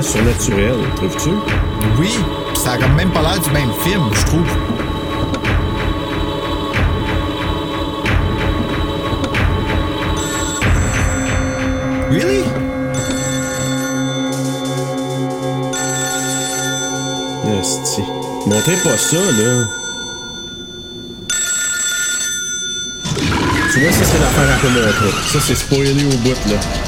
Surnaturel, trouves-tu? Oui, pis ça a quand même pas l'air du même film, je trouve. Really? Esti. Montez pas ça, là. Tu vois, ça, c'est l'affaire à peu. Ça, c'est spoilé au bout, là.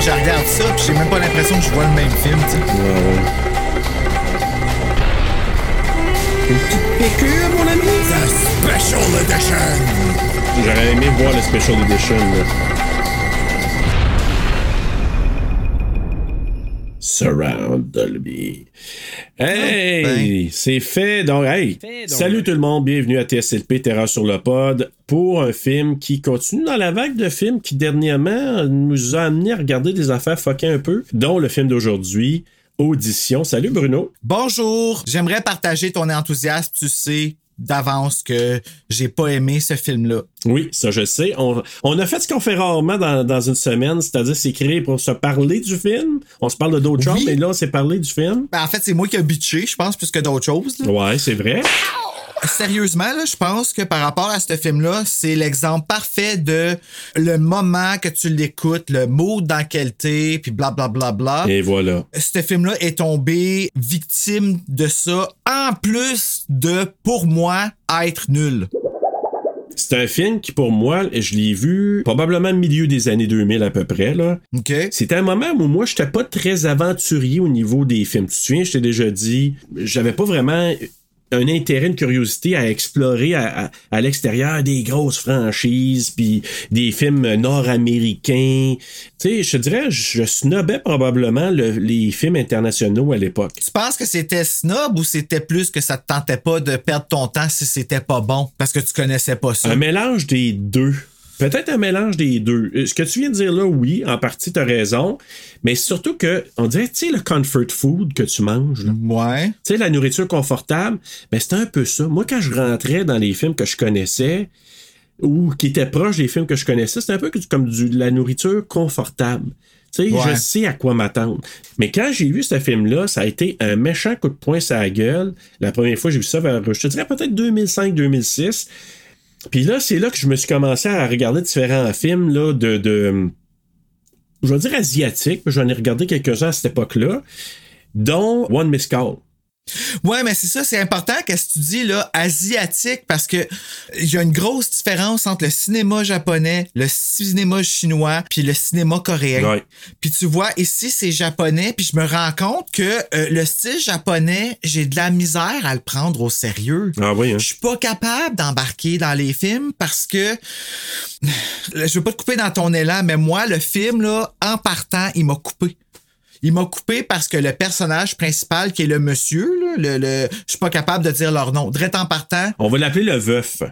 Weird, je regarde ça, pis j'ai même pas l'impression que je vois le même film, tu sais. Ouais, ouais. Une petite piqûre, mon ami? The Special Edition! J'aurais aimé voir le Special Edition, là. Surround Dolby. Hey! ben. C'est fait. Donc, hey! Salut tout le monde, bienvenue à TSLP Terreur sur le pod pour un film qui continue dans la vague de films qui dernièrement nous a amené à regarder des affaires fuckées un peu, dont le film d'aujourd'hui, Audition. Salut Bruno. Bonjour! J'aimerais partager ton enthousiasme, tu sais d'avance que j'ai pas aimé ce film-là. Oui, ça je sais. On, on a fait ce qu'on fait rarement dans, dans une semaine, c'est-à-dire s'écrire pour se parler du film. On se parle de d'autres Oui. choses, mais là, on s'est parlé du film. Ben, en fait, c'est moi qui ai bitché, je pense, plus que d'autres choses. là. Ouais, c'est vrai. Sérieusement, là, je pense que par rapport à ce film-là, c'est l'exemple parfait de le moment que tu l'écoutes, le mood dans lequel t'es, puis blablabla. Bla, bla. Et voilà. Ce film-là est tombé victime de ça, en plus de, pour moi, être nul. C'est un film qui, pour moi, je l'ai vu probablement au milieu des années 2000 à peu près. là. OK? C'était un moment où moi, j'étais pas très aventurier au niveau des films. Tu te souviens, je t'ai déjà dit, j'avais pas vraiment un intérêt, une curiosité à explorer à, à- à l'extérieur des grosses franchises, puis des films nord-américains. Tu sais, je te dirais, je snobais probablement le- les films internationaux à l'époque. Tu penses que c'était snob ou c'était plus que ça te tentait pas de perdre ton temps si c'était pas bon? Parce que tu connaissais pas ça? Un mélange des deux. Peut-être un mélange des deux. Euh, Ce que tu viens de dire là, oui, en partie, t'as raison. Mais surtout que, on dirait, tu sais, le comfort food que tu manges, là. Ouais. tu sais, la nourriture confortable, ben c'était un peu ça. Moi, quand je rentrais dans les films que je connaissais, ou qui étaient proches des films que je connaissais, c'était un peu comme du, de la nourriture confortable. Tu sais, Ouais. je sais à quoi m'attendre. Mais quand j'ai vu ce film-là, ça a été un méchant coup de poing sur la gueule. La première fois, j'ai vu ça vers, je te dirais peut-être 2005-2006. Puis là, c'est là que je me suis commencé à regarder différents films là, de, de je vais dire asiatiques, j'en ai regardé quelques-uns à cette époque-là, dont One Miss Call. Ouais, mais c'est ça, c'est important qu'est-ce que tu dis là, asiatique, parce que il y a une grosse différence entre le cinéma japonais, le cinéma chinois, puis le cinéma coréen. Ouais. Puis tu vois, ici c'est japonais, puis je me rends compte que euh, le style japonais, j'ai de la misère à le prendre au sérieux. Ah oui, hein? Je suis pas capable d'embarquer dans les films parce que je veux pas te couper dans ton élan, mais moi, le film, là, en partant, il m'a coupé. Il m'a coupé parce que le personnage principal, qui est le monsieur, là, le, le, je suis pas capable de dire leur nom. Direct en partant, On va l'appeler le veuf.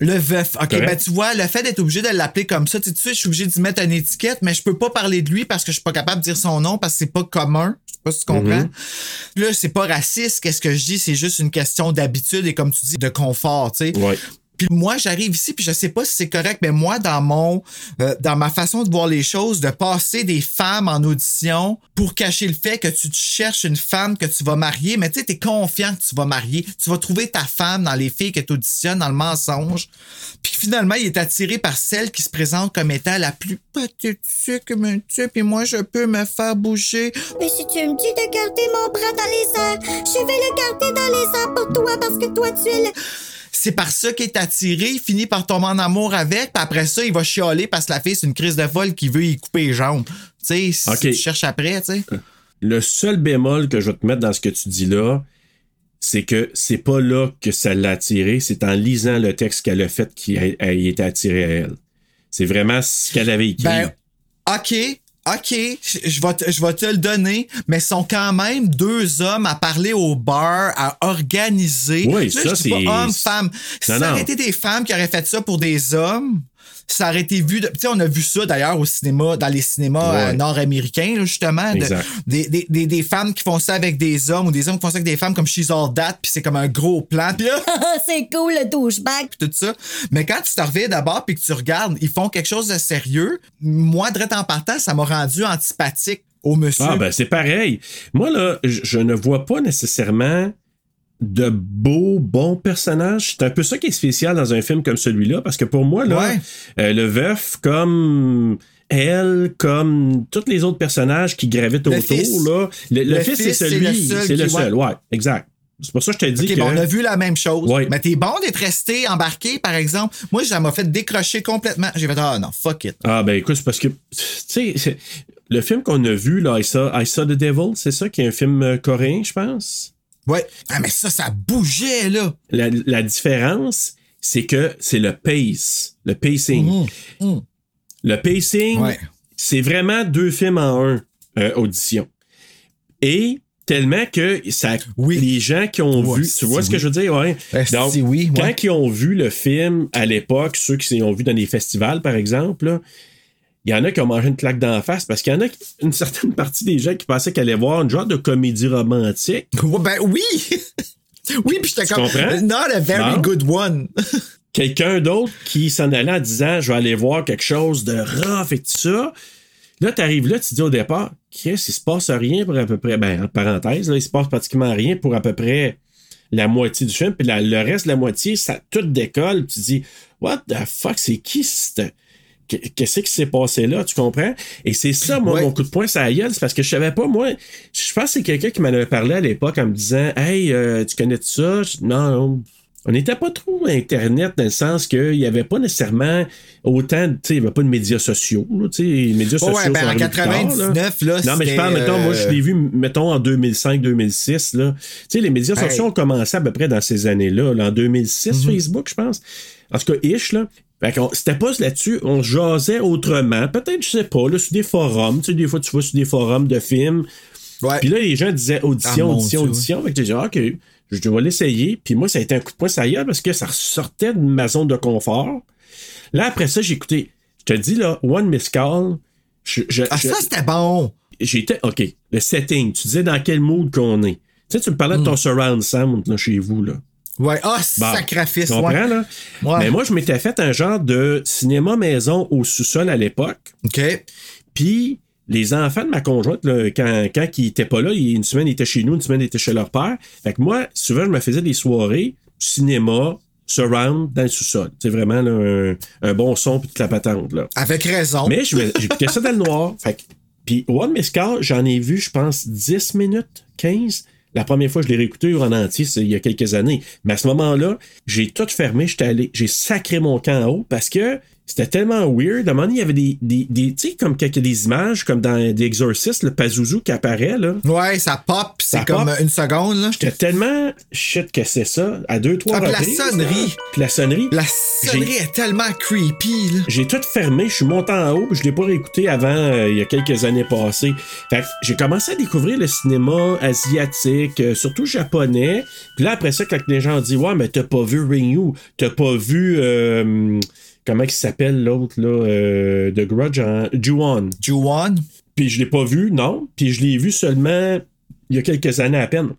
Le veuf. OK, Correct. ben tu vois, le fait d'être obligé de l'appeler comme ça, tu sais, je suis obligé d'y mettre une étiquette, mais je peux pas parler de lui parce que je suis pas capable de dire son nom parce que c'est pas commun. Je sais pas si tu comprends. Là, c'est pas raciste, qu'est-ce que je dis, c'est juste une question d'habitude et comme tu dis, de confort, tu sais. Ouais. Puis moi, j'arrive ici, puis je sais pas si c'est correct, mais moi, dans mon, euh, dans ma façon de voir les choses, de passer des femmes en audition pour cacher le fait que tu cherches une femme que tu vas marier, mais tu sais, t'es confiant que tu vas marier, tu vas trouver ta femme dans les filles que tu auditionnes, dans le mensonge. Puis finalement, il est attiré par celle qui se présente comme étant la plus pathétique, mais tu puis moi, je peux me faire bouger. Mais si tu me dis de garder mon bras dans les airs, je vais le garder dans les airs pour toi parce que toi, tu es le... C'est par ça qu'il est attiré, il finit par tomber en amour avec, puis après ça, il va chialer parce que la fille, c'est une crise de folle qui veut y couper les jambes. Tu sais, si tu cherches après, tu sais. Le seul bémol que je vais te mettre dans ce que tu dis là, c'est que c'est pas là que ça l'a attiré, c'est en lisant le texte qu'elle a fait qui a, a été attiré à elle. C'est vraiment ce qu'elle avait écrit. Ben, OK, OK, je je vais, te, je vais te le donner, mais sont quand même deux hommes à parler au bar, à organiser. Oui, Là, ça, pas c'est- homme, femme. Si Non, ça aurait été des femmes qui auraient fait ça pour des hommes, ça aurait été vu. de- Tu sais, on a vu ça d'ailleurs au cinéma, dans les cinémas Ouais. euh, nord-américains, là, justement. de- des, des, des, des femmes qui font ça avec des hommes ou des hommes qui font ça avec des femmes comme She's All That, puis c'est comme un gros plan. Puis là, c'est cool, le douchebag. puis tout ça. Mais quand tu te reviens d'abord puis que tu regardes, ils font quelque chose de sérieux. Moi, direct en partant, ça m'a rendu antipathique au monsieur. Ah, ben c'est pareil. Moi, là, je, je ne vois pas nécessairement de beaux, bons personnages. C'est un peu ça qui est spécial dans un film comme celui-là, parce que pour moi, là, Ouais. euh, le veuf, comme elle, comme tous les autres personnages qui gravitent Le autour, fils. là, le, le Le fils, c'est fils, c'est celui, le seul c'est le seul, ouais, exact. C'est pour ça que je te dis OK, que... bon, on a vu la même chose. Ouais. Mais t'es bon d'être resté embarqué, par exemple. Moi, ça m'a fait décrocher complètement. J'ai fait, ah non, fuck it. Ah, ben écoute, c'est parce que, tu sais, le film qu'on a vu, là, I Saw, I Saw the Devil, c'est ça, qui est un film euh, coréen, je pense? Ouais. Ah, mais ça, ça bougeait, là. La, la différence, c'est que c'est le pace, le pacing. Mhm. Le pacing, Ouais. c'est vraiment deux films en un, euh, audition. Et tellement que ça, Oui. les gens qui ont Ouais, vu, tu vois ce que je veux dire, ouais. Donc, oui, ouais. quand ils ont vu le film à l'époque, ceux qui l'ont vu dans des festivals, par exemple, là, il y en a qui ont mangé une claque d'en face parce qu'il y en a une certaine partie des gens qui pensaient qu'elle allait voir une genre de comédie romantique. Ben oui! oui, puis j'étais comme. comprends? Not a very good one. quelqu'un d'autre qui s'en allait en disant je vais aller voir quelque chose de rough et tout ça. Là, tu arrives là, tu dis au départ, qu'est-ce qu'il se passe rien pour à peu près, ben, entre parenthèses, là, il se passe pratiquement rien pour à peu près la moitié du film, puis la- le reste de la moitié, ça tout décolle, puis tu te dis, what the fuck, c'est qui cette. Qu'est-ce qui s'est passé là, tu comprends? Et c'est ça, moi, Ouais. mon coup de poing, ça gueule, c'est parce que je savais pas, moi, je pense que c'est quelqu'un qui m'en avait parlé à l'époque en me disant, hey, euh, tu connais ça? Je dis, non, non, on n'était pas trop Internet dans le sens qu'il n'y avait pas nécessairement autant, tu sais, il n'y avait pas de médias sociaux, là, tu sais, les médias Ouais, sociaux ben, en arrivés plus tard, là. 99, là, Non, mais je parle, mettons, moi, je euh, l'ai vu, mettons, en 2005-2006, là. Tu sais, les médias Hey. sociaux ont commencé à peu près dans ces années-là, là, en 2006, Mhm. Facebook, je pense. En tout cas, ish, là. Fait qu'on- c'était pas là-dessus, on jasait autrement. Peut-être, je sais pas, là, sur des forums, tu sais, des fois, tu vas sur des forums de films, Ouais. puis là, les gens disaient audition, Ah, audition, Dieu. audition. Fait que j'ai dit, ah, OK, je dois l'essayer. Puis moi, ça a été un coup de poing ça y est, parce que ça sortait de ma zone de confort. Là, après ça, j'ai écouté, je te dis, là, One Miss Call. Je, je- Ah, je- ça, c'était bon. j'étais, OK, le setting. Tu disais dans quel mood qu'on est. Tu sais, tu me parlais de ton surround sound là, chez vous, là. Ouais. Ah, Bon, sacrifice, Tu comprends, ouais. là? Ouais. Mais moi, je m'étais fait un genre de cinéma maison au sous-sol à l'époque. OK. Puis les enfants de ma conjointe, là, quand, quand ils étaient pas là, une semaine ils étaient chez nous, une semaine ils étaient chez leur père. Fait que moi, souvent, je me faisais des soirées, cinéma, surround, dans le sous-sol. C'est vraiment là, un, un bon son puis toute la patente. Là. Avec raison. Mais j'écoutais ça dans le noir. Fait que, puis One Miss j'en ai vu, je pense, 10 minutes, 15. La première fois je l'ai réécouté en entier, c'est il y a quelques années. Mais à ce moment-là, j'ai tout fermé, j'étais allé, j'ai sacré mon camp en haut parce que C'était tellement weird. À un moment donné, il y avait des, des, des tu sais, comme quelques des images, comme dans The Exorcist, le Pazuzu qui apparaît, là. Ouais, ça pop, c'est comme pop. une seconde, là. J'étais tellement shit que c'est ça, à deux, trois Ah, puis la reprises. sonnerie. Puis la sonnerie. La sonnerie est tellement creepy, là. J'ai tout fermé, je suis monté en haut, puis je l'ai pas réécouté avant euh, il y a quelques années passées. Fait que j'ai commencé à découvrir le cinéma asiatique, euh, surtout japonais. Puis là après ça, quand les gens ont dit ouais mais t'as pas vu Ringu, t'as pas vu euh, comment il s'appelle l'autre là, euh, The Grudge, hein? Ju-on. Ju-on. Puis je l'ai pas vu, non. Puis je l'ai vu seulement il y a quelques années à peine.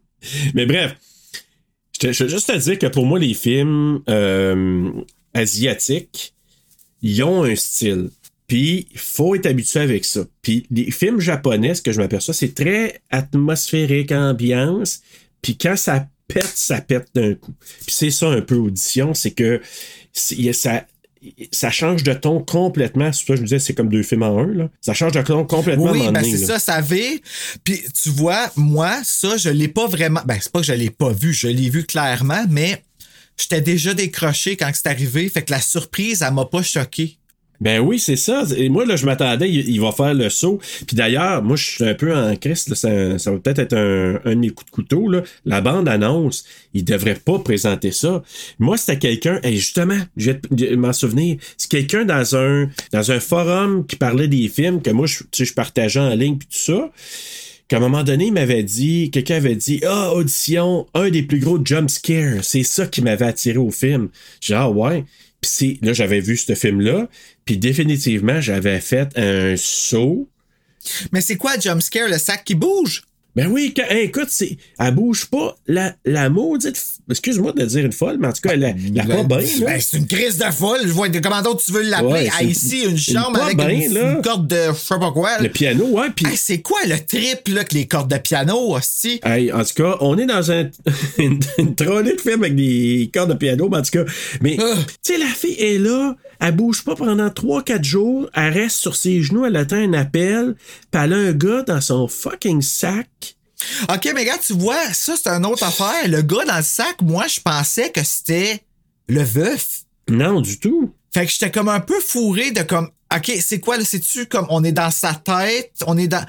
Mais bref, je te- je veux juste te dire que pour moi, les films euh, asiatiques, ils ont un style. Puis il faut être habitué avec ça. Puis les films japonais, ce que je m'aperçois, c'est très atmosphérique, ambiance. Puis quand ça pète, ça pète d'un coup. Puis c'est ça un peu audition, c'est que ça, ça change de ton complètement. C'est ça que je me disais, c'est comme deux films en un. Là. Ça change de ton complètement. Oui, ben c'est ça, ça avait. Puis tu vois, moi, ça, je l'ai pas vraiment. Ben, c'est pas que je l'ai pas vu, je l'ai vu clairement, mais j'étais déjà décroché quand c'est arrivé. Fait que la surprise, elle m'a pas choqué. Ben oui, c'est ça. Et moi, là, je m'attendais, il, va faire le saut. Puis d'ailleurs, moi, je suis un peu en crise. là, ça, ça va peut-être être un, un coups de couteau. Là. La bande annonce, il devrait pas présenter ça. Moi, c'était quelqu'un, et justement, je vais m'en souvenir, c'est quelqu'un dans un, dans un forum qui parlait des films que moi, je, tu sais, je partageais en ligne puis tout ça. Qu'à un moment donné, il m'avait dit, quelqu'un avait dit, ah, audition, un des plus gros jump scares. C'est ça qui m'avait attiré au film. J'ai ah ouais. Là, j'avais vu ce film-là. Puis définitivement, j'avais fait un saut. Mais c'est quoi, jumpscare, le sac qui bouge? Ben oui, quand- hey, écoute, c'est, elle bouge pas. La, la maudite, excuse-moi de dire une folle, mais en tout cas, elle a, elle a pas bien, là. Ben, c'est une crise de folle. Je vois comment d'autres tu veux l'appeler? Ouais, Ah, ici, une chambre avec bien, une, corde de je sais pas quoi. Le piano, ouais, puis... Hey, c'est quoi le trip, là, que les cordes de piano, hostie? Hey, en tout cas, on est dans un, une, une trolley de film avec des cordes de piano, mais en tout cas. Mais, Ah. tu sais, la fille est là, elle bouge pas pendant 3-4 jours, elle reste sur ses genoux, elle attend un appel, puis elle a un gars dans son fucking sac. OK, mais gars, tu vois, ça, c'est une autre affaire. Le gars dans le sac, moi, je pensais que c'était le veuf. Non, du tout. Fait que j'étais comme un peu fourré de comme, OK, c'est quoi, là? C'est-tu comme on est dans sa tête? On est dans.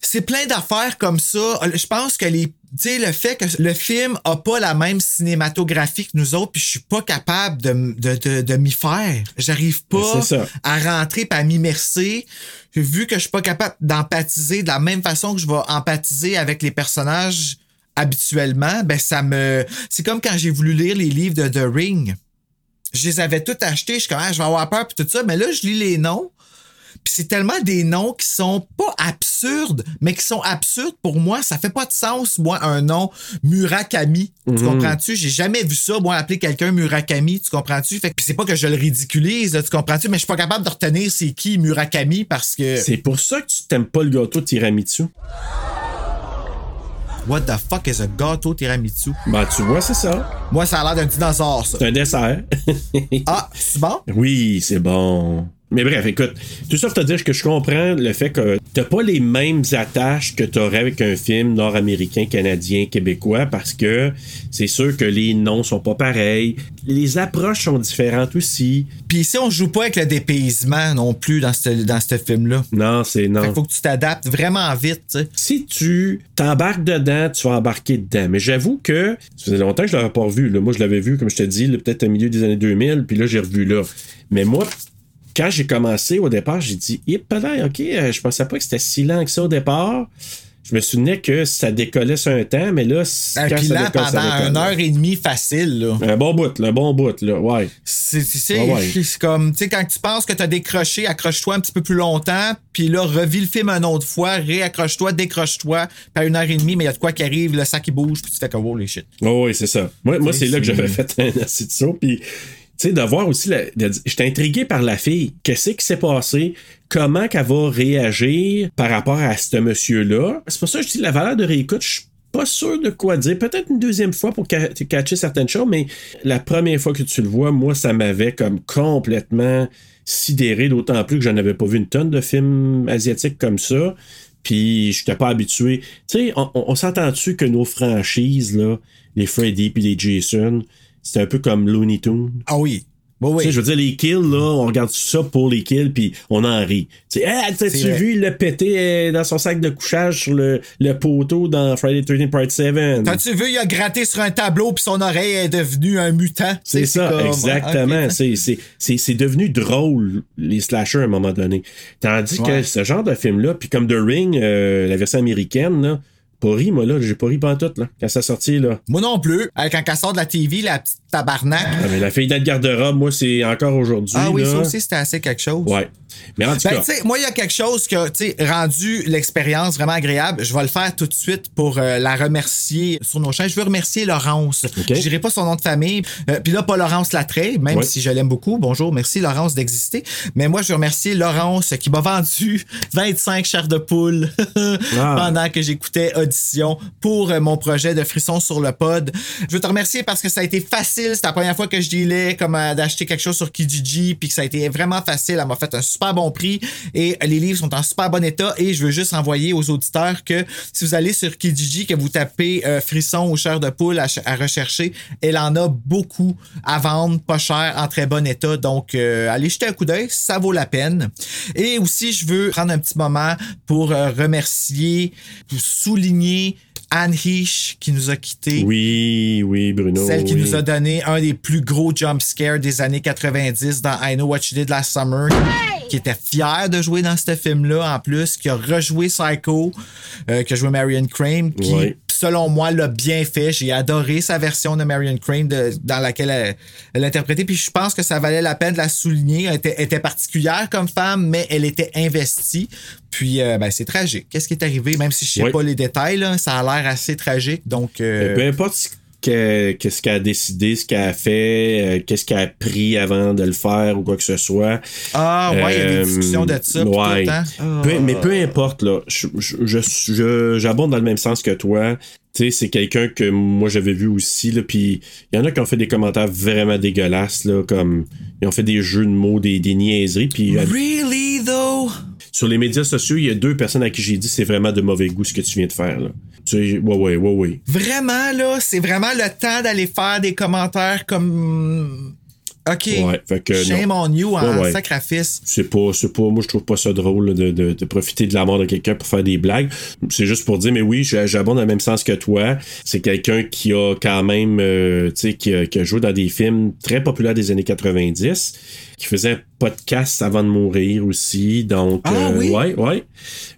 C'est plein d'affaires comme ça. Je pense que les. Tu sais, le fait que le film a pas la même cinématographie que nous autres, puis je suis pas capable de, de, de, de m'y faire. J'arrive pas à rentrer et à m'immerser. Vu que je suis pas capable d'empathiser de la même façon que je vais empathiser avec les personnages habituellement, ben ça me. C'est comme quand j'ai voulu lire les livres de The Ring je les avais tous achetés. Je suis comme, ah, je vais avoir peur puis tout ça. Mais là, je lis les noms. C'est tellement des noms qui sont pas absurdes, mais qui sont absurdes pour moi. Ça fait pas de sens, moi, un nom Murakami. Tu comprends-tu? J'ai jamais vu ça, moi, appeler quelqu'un Murakami. Tu comprends-tu? Fait que c'est pas que je le ridiculise, là, tu comprends-tu? Mais je suis pas capable de retenir c'est qui Murakami parce que. C'est pour ça que tu t'aimes pas le gâteau tiramisu. What the fuck is a gâteau tiramisu? Ben, tu vois, c'est ça. Moi, ça a l'air d'un dinosaure, ça. C'est un dessert. Ah, c'est bon? Oui, c'est bon. Mais bref, écoute, tout ça pour te dire que je comprends le fait que t'as pas les mêmes attaches que t'aurais avec un film nord-américain, canadien, québécois, parce que c'est sûr que les noms sont pas pareils. Les approches sont différentes aussi. Puis ici, on joue pas avec le dépaysement non plus dans ce dans ce film-là. Non, c'est Fait non. qu'il faut que tu t'adaptes vraiment vite. Si tu t'embarques dedans, tu vas embarquer dedans. Mais j'avoue que ça faisait longtemps que je l'avais pas revu. là. Moi, je l'avais vu, comme je te dis, peut-être au milieu des années 2000, puis là, j'ai revu là. Mais moi, quand j'ai commencé au départ, j'ai dit, hip là, ok, euh, je pensais pas que c'était si lent que ça au départ. Je me souvenais que ça décollait sur un temps, mais là, Un quand ça décolle, ça pendant décolle. une heure et demie facile, là. Un bon bout, un bon bout, là, ouais. C'est Ah ouais. comme, tu sais, quand tu penses que t'as décroché, accroche-toi un petit peu plus longtemps, puis là, revis le film une autre fois, réaccroche-toi, décroche-toi, à une heure et demie, mais il y a de quoi qui arrive, le sac qui bouge, puis tu fais comme, oh les shit. Oh, oui, c'est ça. Moi, moi c'est là que j'avais fait un assez de. Puis, tu sais, de voir aussi, la- j'étais intrigué par la fille. Qu'est-ce qui s'est passé? Comment qu'elle va réagir par rapport à ce monsieur-là? C'est pour ça que je dis la valeur de réécoute, je suis pas sûr de quoi dire. Peut-être une deuxième fois pour ca- catcher certaines choses, mais la première fois que tu le vois, moi, ça m'avait comme complètement sidéré, d'autant plus que j'en avais pas vu une tonne de films asiatiques comme ça. Puis je n'étais pas habitué. Tu sais, on, on- on s'entend-tu que nos franchises, là, les Freddy puis les Jason, c'est un peu comme Looney Tunes. Ah oui. Oui, oui. Tu sais, je veux dire, les kills, là, on regarde ça pour les kills, puis on en rit. Tu sais, hey, t'as-tu vu le péter euh, dans son sac de couchage sur le, le poteau dans Friday 13 Part 7? T'as-tu vu, il a gratté sur un tableau puis son oreille est devenue un mutant? C'est ça, comme- exactement. Ok. C'est- devenu drôle, les slashers, à un moment donné. Tandis que ce genre de film-là, puis comme The Ring, euh, la version américaine, là, pas ri, moi, là, j'ai pas ri pantoute, là, quand ça sortit, là. Moi non plus. Avec quand elle sort de la TV, la petite tabarnak. Ah, mais la fille le garde-robe, moi, c'est encore aujourd'hui. Ah oui, là. ça aussi, c'était assez quelque chose. Ouais. Mais en tout Ben, cas, moi, il y a quelque chose qui a tu sais, rendu l'expérience vraiment agréable. Je vais le faire tout de suite pour euh, la remercier sur nos chaînes. Je veux remercier Laurence. Je dirais pas son nom de famille. Euh, Puis là, pas Laurence Latreille, même Ouais. si je l'aime beaucoup. Bonjour, merci Laurence d'exister. Mais moi, je veux remercier Laurence qui m'a vendu 25 chars de poule Ah. pendant que j'écoutais Pour euh, mon projet de frisson sur le pod. Je veux te remercier parce que ça a été facile. C'était la première fois que je dealais comme euh, d'acheter quelque chose sur Kijiji puis que ça a été vraiment facile. Elle m'a fait un super bon prix et les livres sont en super bon état et je veux juste envoyer aux auditeurs que si vous allez sur Kijiji, que vous tapez euh, frisson ou chair de poule à, ch- à rechercher, elle en a beaucoup à vendre, pas cher, en très bon état. Donc, allez jeter un coup d'œil, ça vaut la peine. Et aussi, je veux prendre un petit moment pour remercier, pour souligner Anne Heesh qui nous a quittés. oui, oui, Bruno. Celle qui oui. nous a donné un des plus gros jump scares des années 90 dans I Know What You Did Last Summer. Qui était fier de jouer dans ce film-là en plus, qui a rejoué Psycho, euh, qui a joué Marion Crane, qui, Ouais. Selon moi, l'a bien fait. J'ai adoré sa version de Marion Crane de- dans laquelle elle, elle interprétait. Puis je pense que ça valait la peine de la souligner. Elle était, elle était particulière comme femme, mais elle était investie. Puis euh, ben, c'est tragique. Qu'est-ce qui est arrivé? Même si je sais pas les détails, là, ça a l'air assez tragique. Donc, euh, Peu importe ce que- qu'est-ce qu'elle a décidé, ce qu'elle a fait, euh, qu'est-ce qu'elle a pris avant de le faire ou quoi que ce soit. Ah, ouais, il y a des Euh, discussions de ça. puis tout ouais. le temps. Peu- Ah. mais peu importe, là, je- je- je- je- j'abonde dans le même sens que toi. Tu sais, c'est quelqu'un que moi j'avais vu aussi, là, puis il y en a qui ont fait des commentaires vraiment dégueulasses, là, comme ils ont fait des jeux de mots, des, des niaiseries, puis euh, Really, though? sur les médias sociaux, il y a deux personnes à qui j'ai dit c'est vraiment de mauvais goût ce que tu viens de faire, là. Tu sais, ouais, ouais, ouais, ouais. Vraiment, là, c'est vraiment le temps d'aller faire des commentaires comme. OK. Ouais, fait que non. Shame on you en Ouais, ouais. sacrifice. C'est pas, c'est pas, moi je trouve pas ça drôle là, de, de, de profiter de la mort de quelqu'un pour faire des blagues. C'est juste pour dire, mais oui, j'a- j'abonde dans le même sens que toi. C'est quelqu'un qui a quand même, euh, tu sais, qui qui a joué dans des films très populaires des années 90, qui faisait un podcast avant de mourir aussi. Donc, Ah euh, oui? ouais, ouais,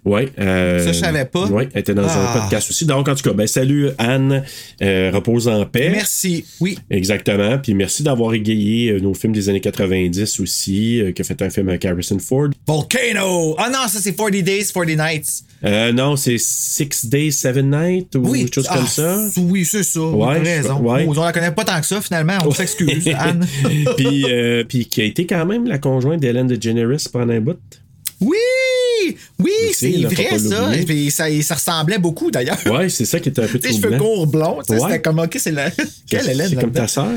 ouais. euh, Ça, je savais pas. Ouais, elle était dans Ah. un podcast aussi. Donc, en tout cas, ben salut Anne, euh, repose en paix. Merci. Oui. Exactement. Puis merci d'avoir égayé nos films des années 90 aussi, qui a fait un film avec Harrison Ford. Volcano! Ah non, ça, c'est 40 Days, 40 Nights. Euh, non, c'est Six Days, Seven Nights ou Oui. quelque chose Ah, comme ça. Oui, c'est ça. Ouais, raison. ouais. Oh, on la connaît pas tant que ça, finalement. On s'excuse, Anne. puis, puis qui a été quand même la conjointe d'Ellen DeGeneres pendant un bout? oui! Oui, c'est vrai, ça. Et puis, ça. ça ressemblait beaucoup, d'ailleurs. Ouais, c'est ça qui était un peu Tes cheveux troublant. courts blonds, Ouais. c'était comme, OK, c'est la... Quelle Hélène C'est comme ta sœur.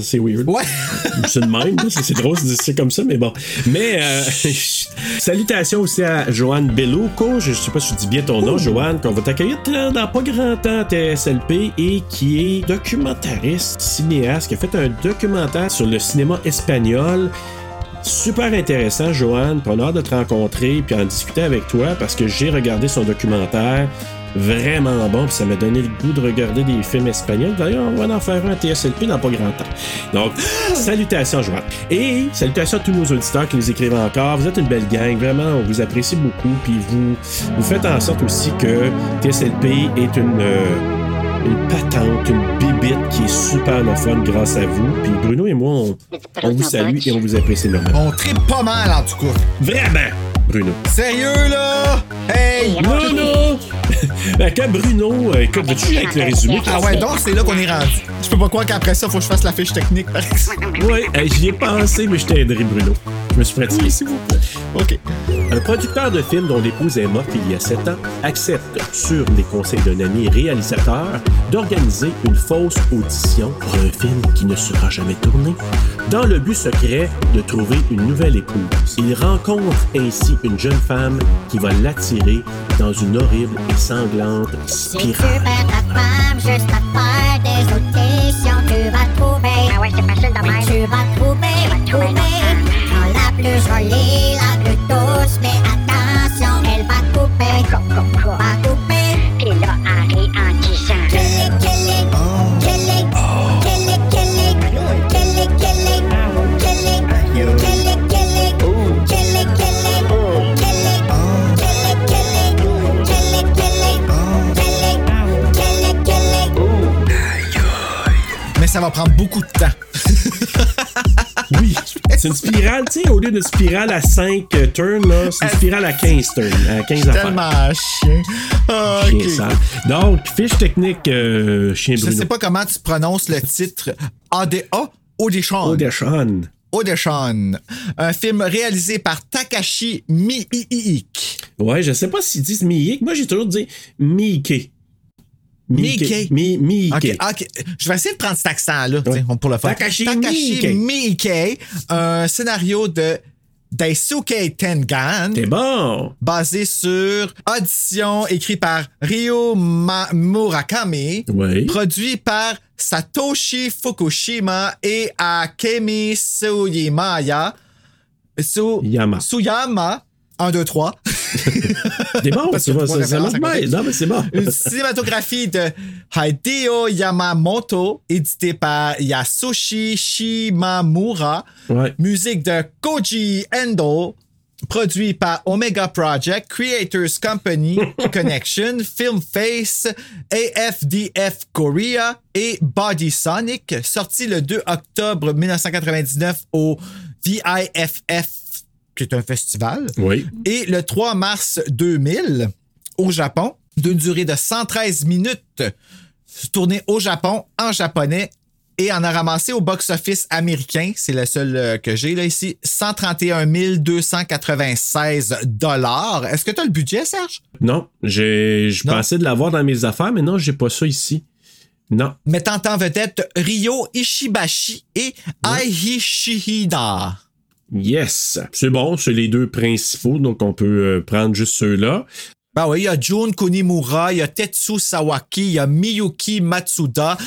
C'est weird. Ouais. C'est de même, c'est c'est drôle ça comme ça, mais bon. Mais euh, salutations aussi à Joanne Belloco, je sais pas si je dis bien ton nom, Joanne, qu'on va t'accueillir dans dans pas grand temps à TSLP et qui est documentariste, cinéaste, qui a fait un documentaire sur le cinéma espagnol. Super intéressant, Joanne. Hâte de te rencontrer puis en discuter avec toi parce que j'ai regardé son documentaire. Vraiment bon, puis ça m'a donné le goût de regarder des films espagnols. D'ailleurs, on va en faire un à TSLP dans pas grand temps. Donc, salutations, Joanne. Et salutations à tous nos auditeurs qui nous écrivent encore. Vous êtes une belle gang, vraiment, on vous apprécie beaucoup. Puis vous, vous faites en sorte aussi que TSLP est une. euh, une patente, une bibite qui est super le fun grâce à vous. Puis Bruno et moi, on, on vous salue et on vous apprécie énormément. On tripe pas mal, en tout cas. Vraiment, Bruno. Sérieux, là? Hey! Bruno! Ben, quand Bruno, euh, écoute, veux-tu avec le résumé? Ah ouais, donc c'est là qu'on est rendu. Je peux pas croire qu'après ça, faut que je fasse la fiche technique, par exemple. Ouais, hey, j'y ai pensé, mais je t'aiderai, Bruno. Je me suis pratiqué. S'il vous plaît. OK. Un producteur de film dont l'épouse est morte il y a sept ans accepte, sur les conseils d'un ami réalisateur, d'organiser une fausse audition pour un film qui ne sera jamais tourné, dans le but secret de trouver une nouvelle épouse. Il rencontre ainsi une jeune femme qui va l'attirer dans une horrible et sanglante sanglante spirale. Si tu veux pas ta femme, juste à faire des auditions, tu vas trouver. Ah ouais, c'est facile de tu vas trouver, tu vas trouver. Dans la plus jolie ça va prendre beaucoup de temps. Oui. C'est une spirale, tu sais, au lieu d'une spirale à 5 turns, là, c'est une spirale à 15 turns, à 15 affaires. Tellement chien. Chien sale. Donc, fiche technique, euh, chien Je Bruno. sais pas comment tu prononces le titre. ADA Audition. Odeshan. Audition. Un film réalisé par Takashi Miike. Ouais, je sais pas s'ils disent Miike. Moi, j'ai toujours dit Miike. Miike. Mi, Miike. Je vais essayer de prendre cet accent-là pour le faire. Takashi Takashi Miike. Un scénario de Daisuke Tengan. T'es bon. basé sur Audition, écrit par Ryo Ma- Murakami, Oui. produit par Satoshi Fukushima et Akemi Suyamaya. Su- Yama. Suyama. 1, 2, 3. T'es côté. bien. Non, mais c'est. Une cinématographie de Hideo Yamamoto, édité par Yasushi Shimamura. Ouais. Musique de Koji Endo, produit par Omega Project, Creators Company, Connection, Film Face, AFDF Korea et Body Sonic, sorti le 2 octobre 1999 au VIFF, qui est un festival, Oui. et le 3 mars 2000 au Japon, d'une durée de 113 minutes, tourné au Japon en japonais et en a ramassé au box-office américain, c'est le seul euh, que j'ai là ici, 131 296 dollars. Est-ce que tu as le budget, Serge? Non, j'ai, je pensais de l'avoir dans mes affaires, mais non, j'ai pas ça ici. Non. Mettant en vedette Ryo Ishibashi et Ai Shihida. Yes. C'est bon, c'est les deux principaux, donc on peut euh, prendre juste ceux-là. Ben oui, il y a Jun Kunimura, il y a Tetsu Sawaki, il y a Miyuki Matsuda,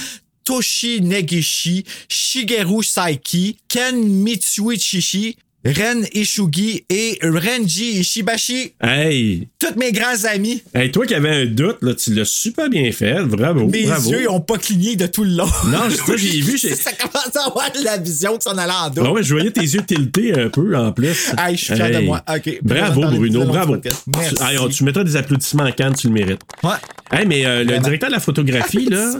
Toshi Negishi, Shigeru Saiki, Ken Mitsuichishi, Ren Ishugi et Renji Ishibashi. Hey! Tous mes grands amis. Hey, toi qui avais un doute, là, tu l'as super bien fait. Bravo. Mes bravo. yeux, ils ont pas cligné de tout le long. Non, ça, j'ai vu, Ça commence à avoir de la vision que ça en allait en dos. Ah ouais, je voyais tes yeux tiltés un peu en plus. Hey, je suis fier de moi. OK. Bravo, Bruno, bravo. Merci. Tu, hey, on- tu mettras des applaudissements en canne, tu le mérites. Ouais. Hey, mais euh, le directeur de la photographie, là.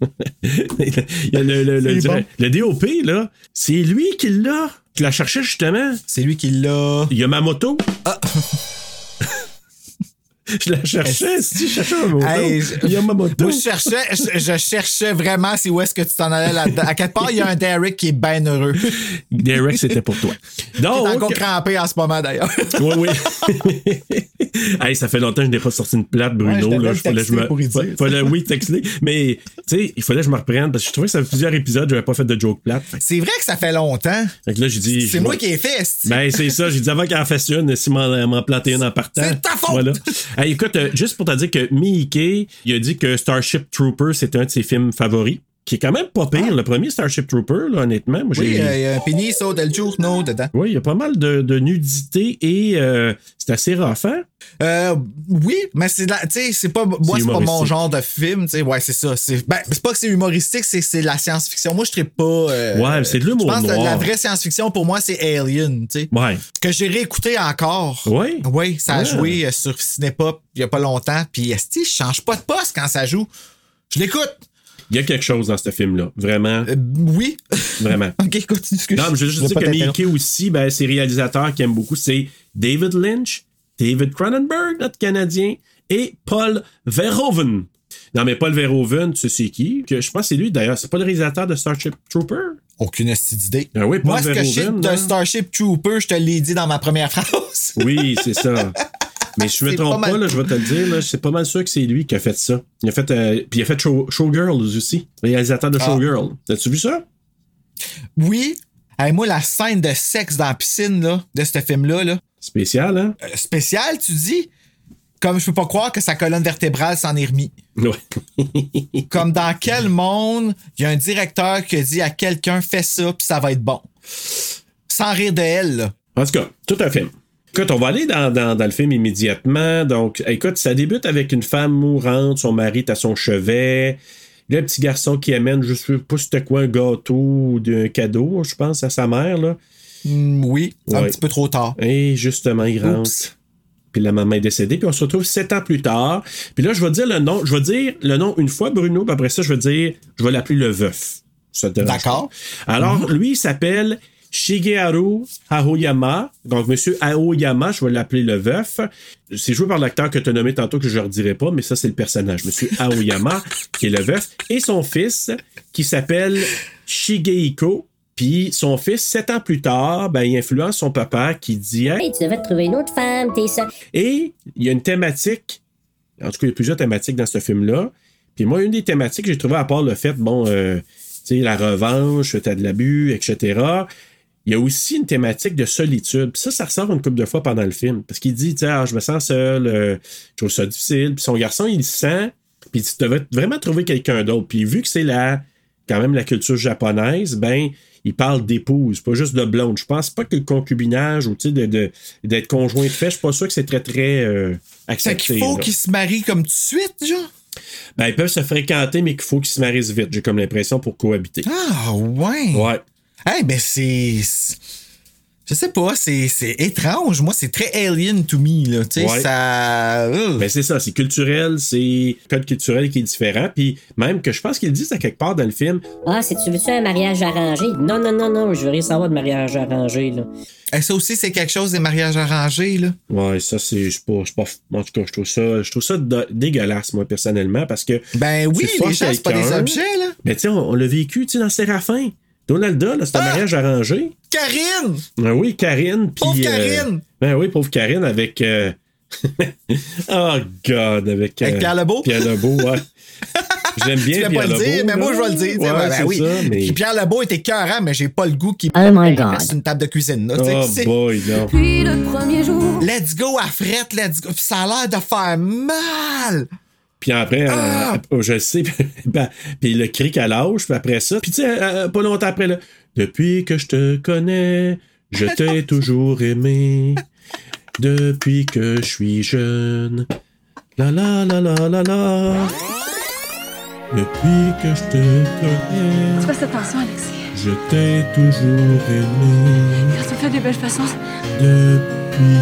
Il y a le, le, le, bon. le DOP, là, c'est lui qui l'a. Tu la cherchais justement? C'est lui qui l'a. Il y a ma moto. Ah. je la cherchais, si je cherchais. Hey, je- Il y a ma moto. Moi, je cherchais, je, je cherchais vraiment c'est où est-ce que tu t'en allais là-dedans. À quelque part, il y a un Derek qui est bien heureux. Derek, c'était pour toi. Donc, encore crampé en ce moment, d'ailleurs. Oui, oui. hey, ça fait longtemps que je n'ai pas sorti une plate, Ouais, je Bruno. là, le fallait je me... texter pour y dire. fa- fallait, oui, texter. Mais, tu sais, il fallait que je me reprenne parce que je trouvais que ça fait plusieurs épisodes, j'avais pas fait de joke plate. Fait, C'est vrai que ça fait longtemps. fait que là, j'ai dit. C'est je moi qui ai fait. Ben, c'est ça. J'ai dit avant qu'elle en fasse une, si m'en, m'en planter une en partant. C'est ta faute! Voilà. Écoute, euh, juste pour te dire que Miike, il a dit que Starship Trooper, c'était un de ses films favoris. Qui est quand même pas pire. Le premier Starship Trooper, là, honnêtement. Moi, Ah. Oui, euh, il y a un Peniso del Giorno dedans. Oui, il y a pas mal de, de nudité et euh, c'est assez rough, hein? Euh, oui, mais c'est c'est pas, moi, C'est pas mon genre de film, tu sais. Ouais, c'est ça. C'est, ben, c'est pas que c'est humoristique, c'est, c'est la science-fiction. Moi, je ne pas. euh, Ouais, c'est de l'humour Je pense que la vraie science-fiction, pour moi, c'est Alien, tu sais. Ouais. Que j'ai réécouté encore. Ouais? Oui, ça a Ouais. joué euh, sur Cinépop il y a pas longtemps. Puis, esti, je change pas de poste quand ça joue? Je l'écoute. Il y a quelque chose dans ce film-là. Vraiment. Euh, oui. Vraiment. ok, continue ce que Non, mais je veux juste dire que. Mickey aussi, ben, ses réalisateurs qu'il aime beaucoup, c'est David Lynch, David Cronenberg, notre Canadien, et Paul Verhoeven. Non, mais Paul Verhoeven, tu sais c'est qui? Que je pense que c'est lui, d'ailleurs. C'est pas le réalisateur de Starship Trooper? Aucune d'idée. Ah oui, Paul Moi, ce que je sais Verhoeven, de. Starship Trooper, je te l'ai dit dans ma première phrase. Oui, c'est ça. Mais je me trompe pas là, je vais te le dire, c'est pas mal sûr que c'est lui qui a fait ça. Il a fait, euh, puis il a fait Show- Showgirls aussi, réalisateur de Ah. Showgirl. As-tu vu ça? Oui. Hey, moi, la scène de sexe dans la piscine là, de ce film-là, là, Spécial, hein? euh, spécial, tu dis? Comme je peux pas croire que sa colonne vertébrale s'en est remis. Ouais. Comme dans quel monde il y a un directeur qui a dit à quelqu'un fais ça puis ça va être bon. Sans rire de elle, là. En tout cas, tout un film. Écoute, on va aller dans, dans- dans le film immédiatement. Donc, écoute, ça débute avec une femme mourante, son mari est à son chevet. Le petit garçon qui amène, je sais pas c'était quoi, un gâteau ou un cadeau, je pense, à sa mère, là. Hmm, oui, c'est un petit peu trop tard. Et justement, il rentre. Oups. puis la maman est décédée, puis on se retrouve sept ans plus tard. Puis là, je vais dire le nom, je vais dire le nom une fois, Bruno, puis après ça, je vais dire, je vais l'appeler le veuf. D'accord. Alors, lui, il s'appelle Shigeharu Aoyama. Donc, Monsieur Aoyama, je vais l'appeler le veuf. C'est joué par l'acteur que tu as nommé tantôt, que je ne redirai pas, mais ça, c'est le personnage. Monsieur Aoyama, qui est le veuf. Et son fils, qui s'appelle Shigehiko. Puis son fils, sept ans plus tard, ben, il influence son papa qui dit Hey, Hey, tu devrais te trouver une autre femme, t'es ça. et il y a une thématique, en tout cas, il y a plusieurs thématiques dans ce film-là. Puis moi, une des thématiques que j'ai trouvé à part le fait, bon, euh, tu sais, la revanche, t'as de l'abus, etc. Il y a aussi une thématique de solitude. Puis ça, ça ressort une couple de fois pendant le film. Parce qu'il dit, tiens, je me sens seul, euh, je trouve ça difficile. Puis son garçon, il le sent. Puis tu devrais vraiment trouver quelqu'un d'autre. Puis vu que c'est la, quand même la culture japonaise, ben, il parle d'épouse, pas juste de blonde. Je pense pas que le concubinage ou sais, de, de- d'être conjoint de fait, je suis pas sûr que c'est très, très euh, Fait accepté. qu'il faut qu'ils se marient comme tout de suite, genre? Ben, ils peuvent se fréquenter, mais qu'il faut qu'ils se marient vite, j'ai comme l'impression, pour cohabiter. Ah, ouais. Ouais. Hey, ben c'est. Je sais pas, c'est c'est étrange. Moi, c'est très alien to me, là. Tu sais, Ouais. ça. Ugh. Ben, c'est ça, c'est culturel, c'est code culturel qui est différent. Puis même que je pense qu'ils le disent à quelque part dans le film. Ah, si tu veux-tu un mariage arrangé? Non, non, non, non, je veux rien savoir de mariage arrangé, là. Eh, ça aussi, c'est quelque chose des mariages arrangés, là? Ouais, ça, c'est. Je sais pas, pas. En tout cas, je trouve ça, je trouve ça de- dégueulasse, moi, personnellement, parce que. Ben oui, les gens, c'est pas des objets, là. Ben, tu sais, on, on l'a vécu, tu sais, dans Séraphin. Donalda, là, c'est un Ah! mariage arrangé. Karine! Ben oui, Karine. Pauvre euh, Karine! ben oui, pauvre Karine avec. euh, oh, God, avec. Avec euh, Pierre Lebeau? Pierre Lebeau, ouais. J'aime Tu bien voulais Pierre pas le dire, mais moi, je vais le dire. tu Ouais, ben, ben c'est oui. ça, mais. Puis Pierre Lebeau était cœurant, mais j'ai pas le goût qu'il Oh my God. une table de cuisine, là. Tu Oh c'est- boy, non. Puis le premier jour, Let's go à frette, let's go. Puis ça a l'air de faire mal. Puis après, Ah! euh, je sais, ben, puis le cri qu'elle lâche, puis après ça. Puis tu sais, euh, pas longtemps après, là. Depuis que je te connais, je t'ai toujours aimé. Depuis que je suis jeune. La la la la la la. Depuis que je te connais, fais attention, Alexis. je t'ai toujours aimé. Quand tu me fais des belles façons, Depuis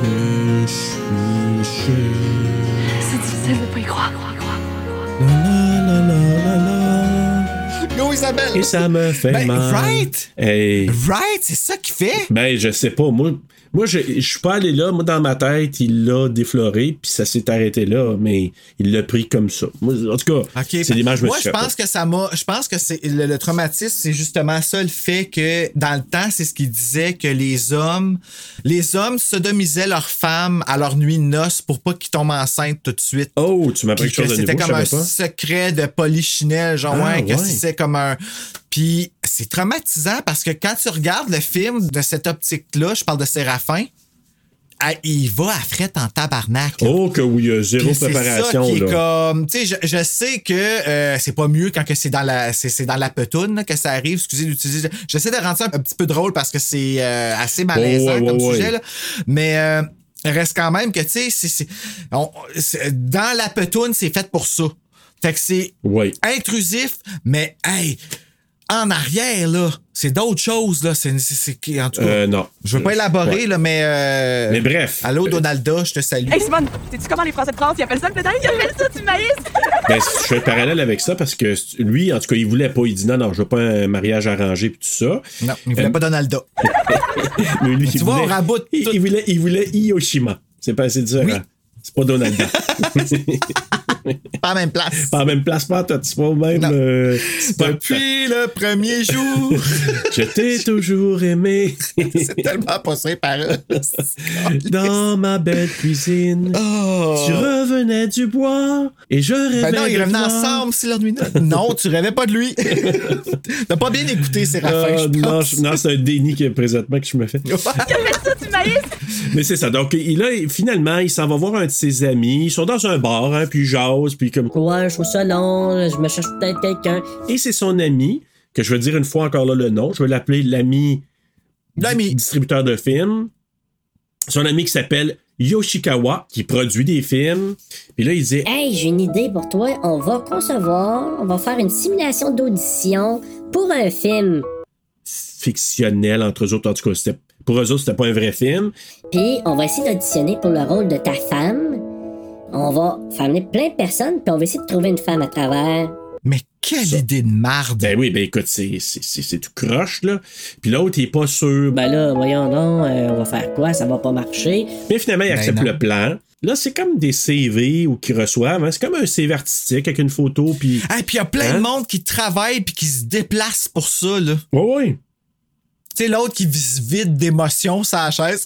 que je suis jeune. C'est difficile de pas y croire, croire, croire, croire. La la la la la la. Go, Isabelle. Et ça me fait Ben, mal. right? Hey. Right, c'est ça qu'il fait. Ben, je sais pas. Moi, moi je, suis pas allé là. Moi, dans ma tête, il l'a défloré, puis ça s'est arrêté là, mais il l'a pris comme ça. Moi, en tout cas, c'est l'image Moi, je pense que ça m'a. Je pense que c'est le, le traumatisme, c'est justement ça, le fait que dans le temps, c'est ce qu'il disait que les hommes, les hommes sodomisaient leurs femmes à leur nuit de noces pour pas qu'ils tombent enceintes tout de suite. Oh, tu m'as Puis quelque que chose de c'était nouveau, je comme un pas. secret de polichinelle, genre Ah, ouais, que ouais. c'est comme un. Puis c'est traumatisant parce que quand tu regardes le film de cette optique-là, je parle de Séraphin, ah, il va à frette en tabarnak. là. Oh, que oui, il y a zéro Puis c'est préparation, ça qui est là. comme, tu sais, je, je sais que euh, c'est pas mieux quand que c'est dans la, c'est, c'est dans la petoune là, que ça arrive. Excusez d'utiliser. J'essaie de rendre ça un petit peu drôle parce que c'est euh, assez malaisant Oh, ouais, comme ouais, sujet ouais. là. Mais euh, reste quand même que tu sais, c'est, c'est, c'est- dans la petoune, c'est fait pour ça. Fait que c'est Oui. intrusif, mais hey, en arrière là, c'est d'autres choses là. C'est, c'est, c'est- en tout cas, Euh, non. je veux pas élaborer Ouais. là, mais euh, Mais bref. Allô Donalda, je te salue. Hey Simone, sais-tu comment les Français de France? Ils appellent ça le? Ils appellent ça du maïs! Ben, je fais le parallèle avec ça parce que lui, en tout cas, il voulait pas. Il dit non, non, je veux pas un mariage arrangé puis tout ça. Non, il voulait Euh, pas Donalda. Mais lui, Tu il vois, voulait- on raboute il, tout. il voulait, il voulait Hiroshima. C'est pas assez différent. Oui. C'est pas Donald Duck. Pas à même place. pas en même place, pas toi, c'est pas au même. Euh. Depuis le premier jour. Je t'ai toujours aimé c'est tellement pas ça, pareil. dans ma belle cuisine. Oh. Tu revenais du bois et je rêvais. Ben non, ils revenaient ensemble, c'est leur nuit. Non, tu rêvais pas de lui. T'as pas bien écouté, Séraphin, je non, pense. non, c'est un déni que présentement que je me fais. Ça! Mais c'est ça. Donc, il, là, finalement, il s'en va voir un de ses amis. Ils sont dans un bar, hein, puis ils puis comme. Ouais, je trouve ça long, je me cherche peut-être quelqu'un. Et c'est son ami, que je vais dire une fois encore là le nom. Je vais l'appeler l'ami L'ami. di- distributeur de films. Son ami qui s'appelle Yoshikawa, qui produit des films. Puis là, il dit Hey, j'ai une idée pour toi. On va concevoir, on va faire une simulation d'audition pour un film. fictionnel entre eux autres. En tout cas, c'était pour eux autres, c'était pas un vrai film. Puis on va essayer d'auditionner pour le rôle de ta femme. On va faire venir plein de personnes, puis on va essayer de trouver une femme à travers. Mais quelle idée de marde. Ben oui, ben écoute, c'est, c'est, c'est, c'est tout croche, là. Puis l'autre, il est pas sûr. Ben là, voyons donc, euh, on va faire quoi? Ça va pas marcher. Mais finalement, il Ben accepte non. le plan. Là, c'est comme des CV ou qu'ils reçoivent. hein. C'est comme un CV artistique avec une photo, puis. Et puis il y a plein Hein? de monde qui travaille puis qui se déplace pour ça, là. Ouais, ouais. Tu sais, l'autre qui se vide d'émotion la chaise.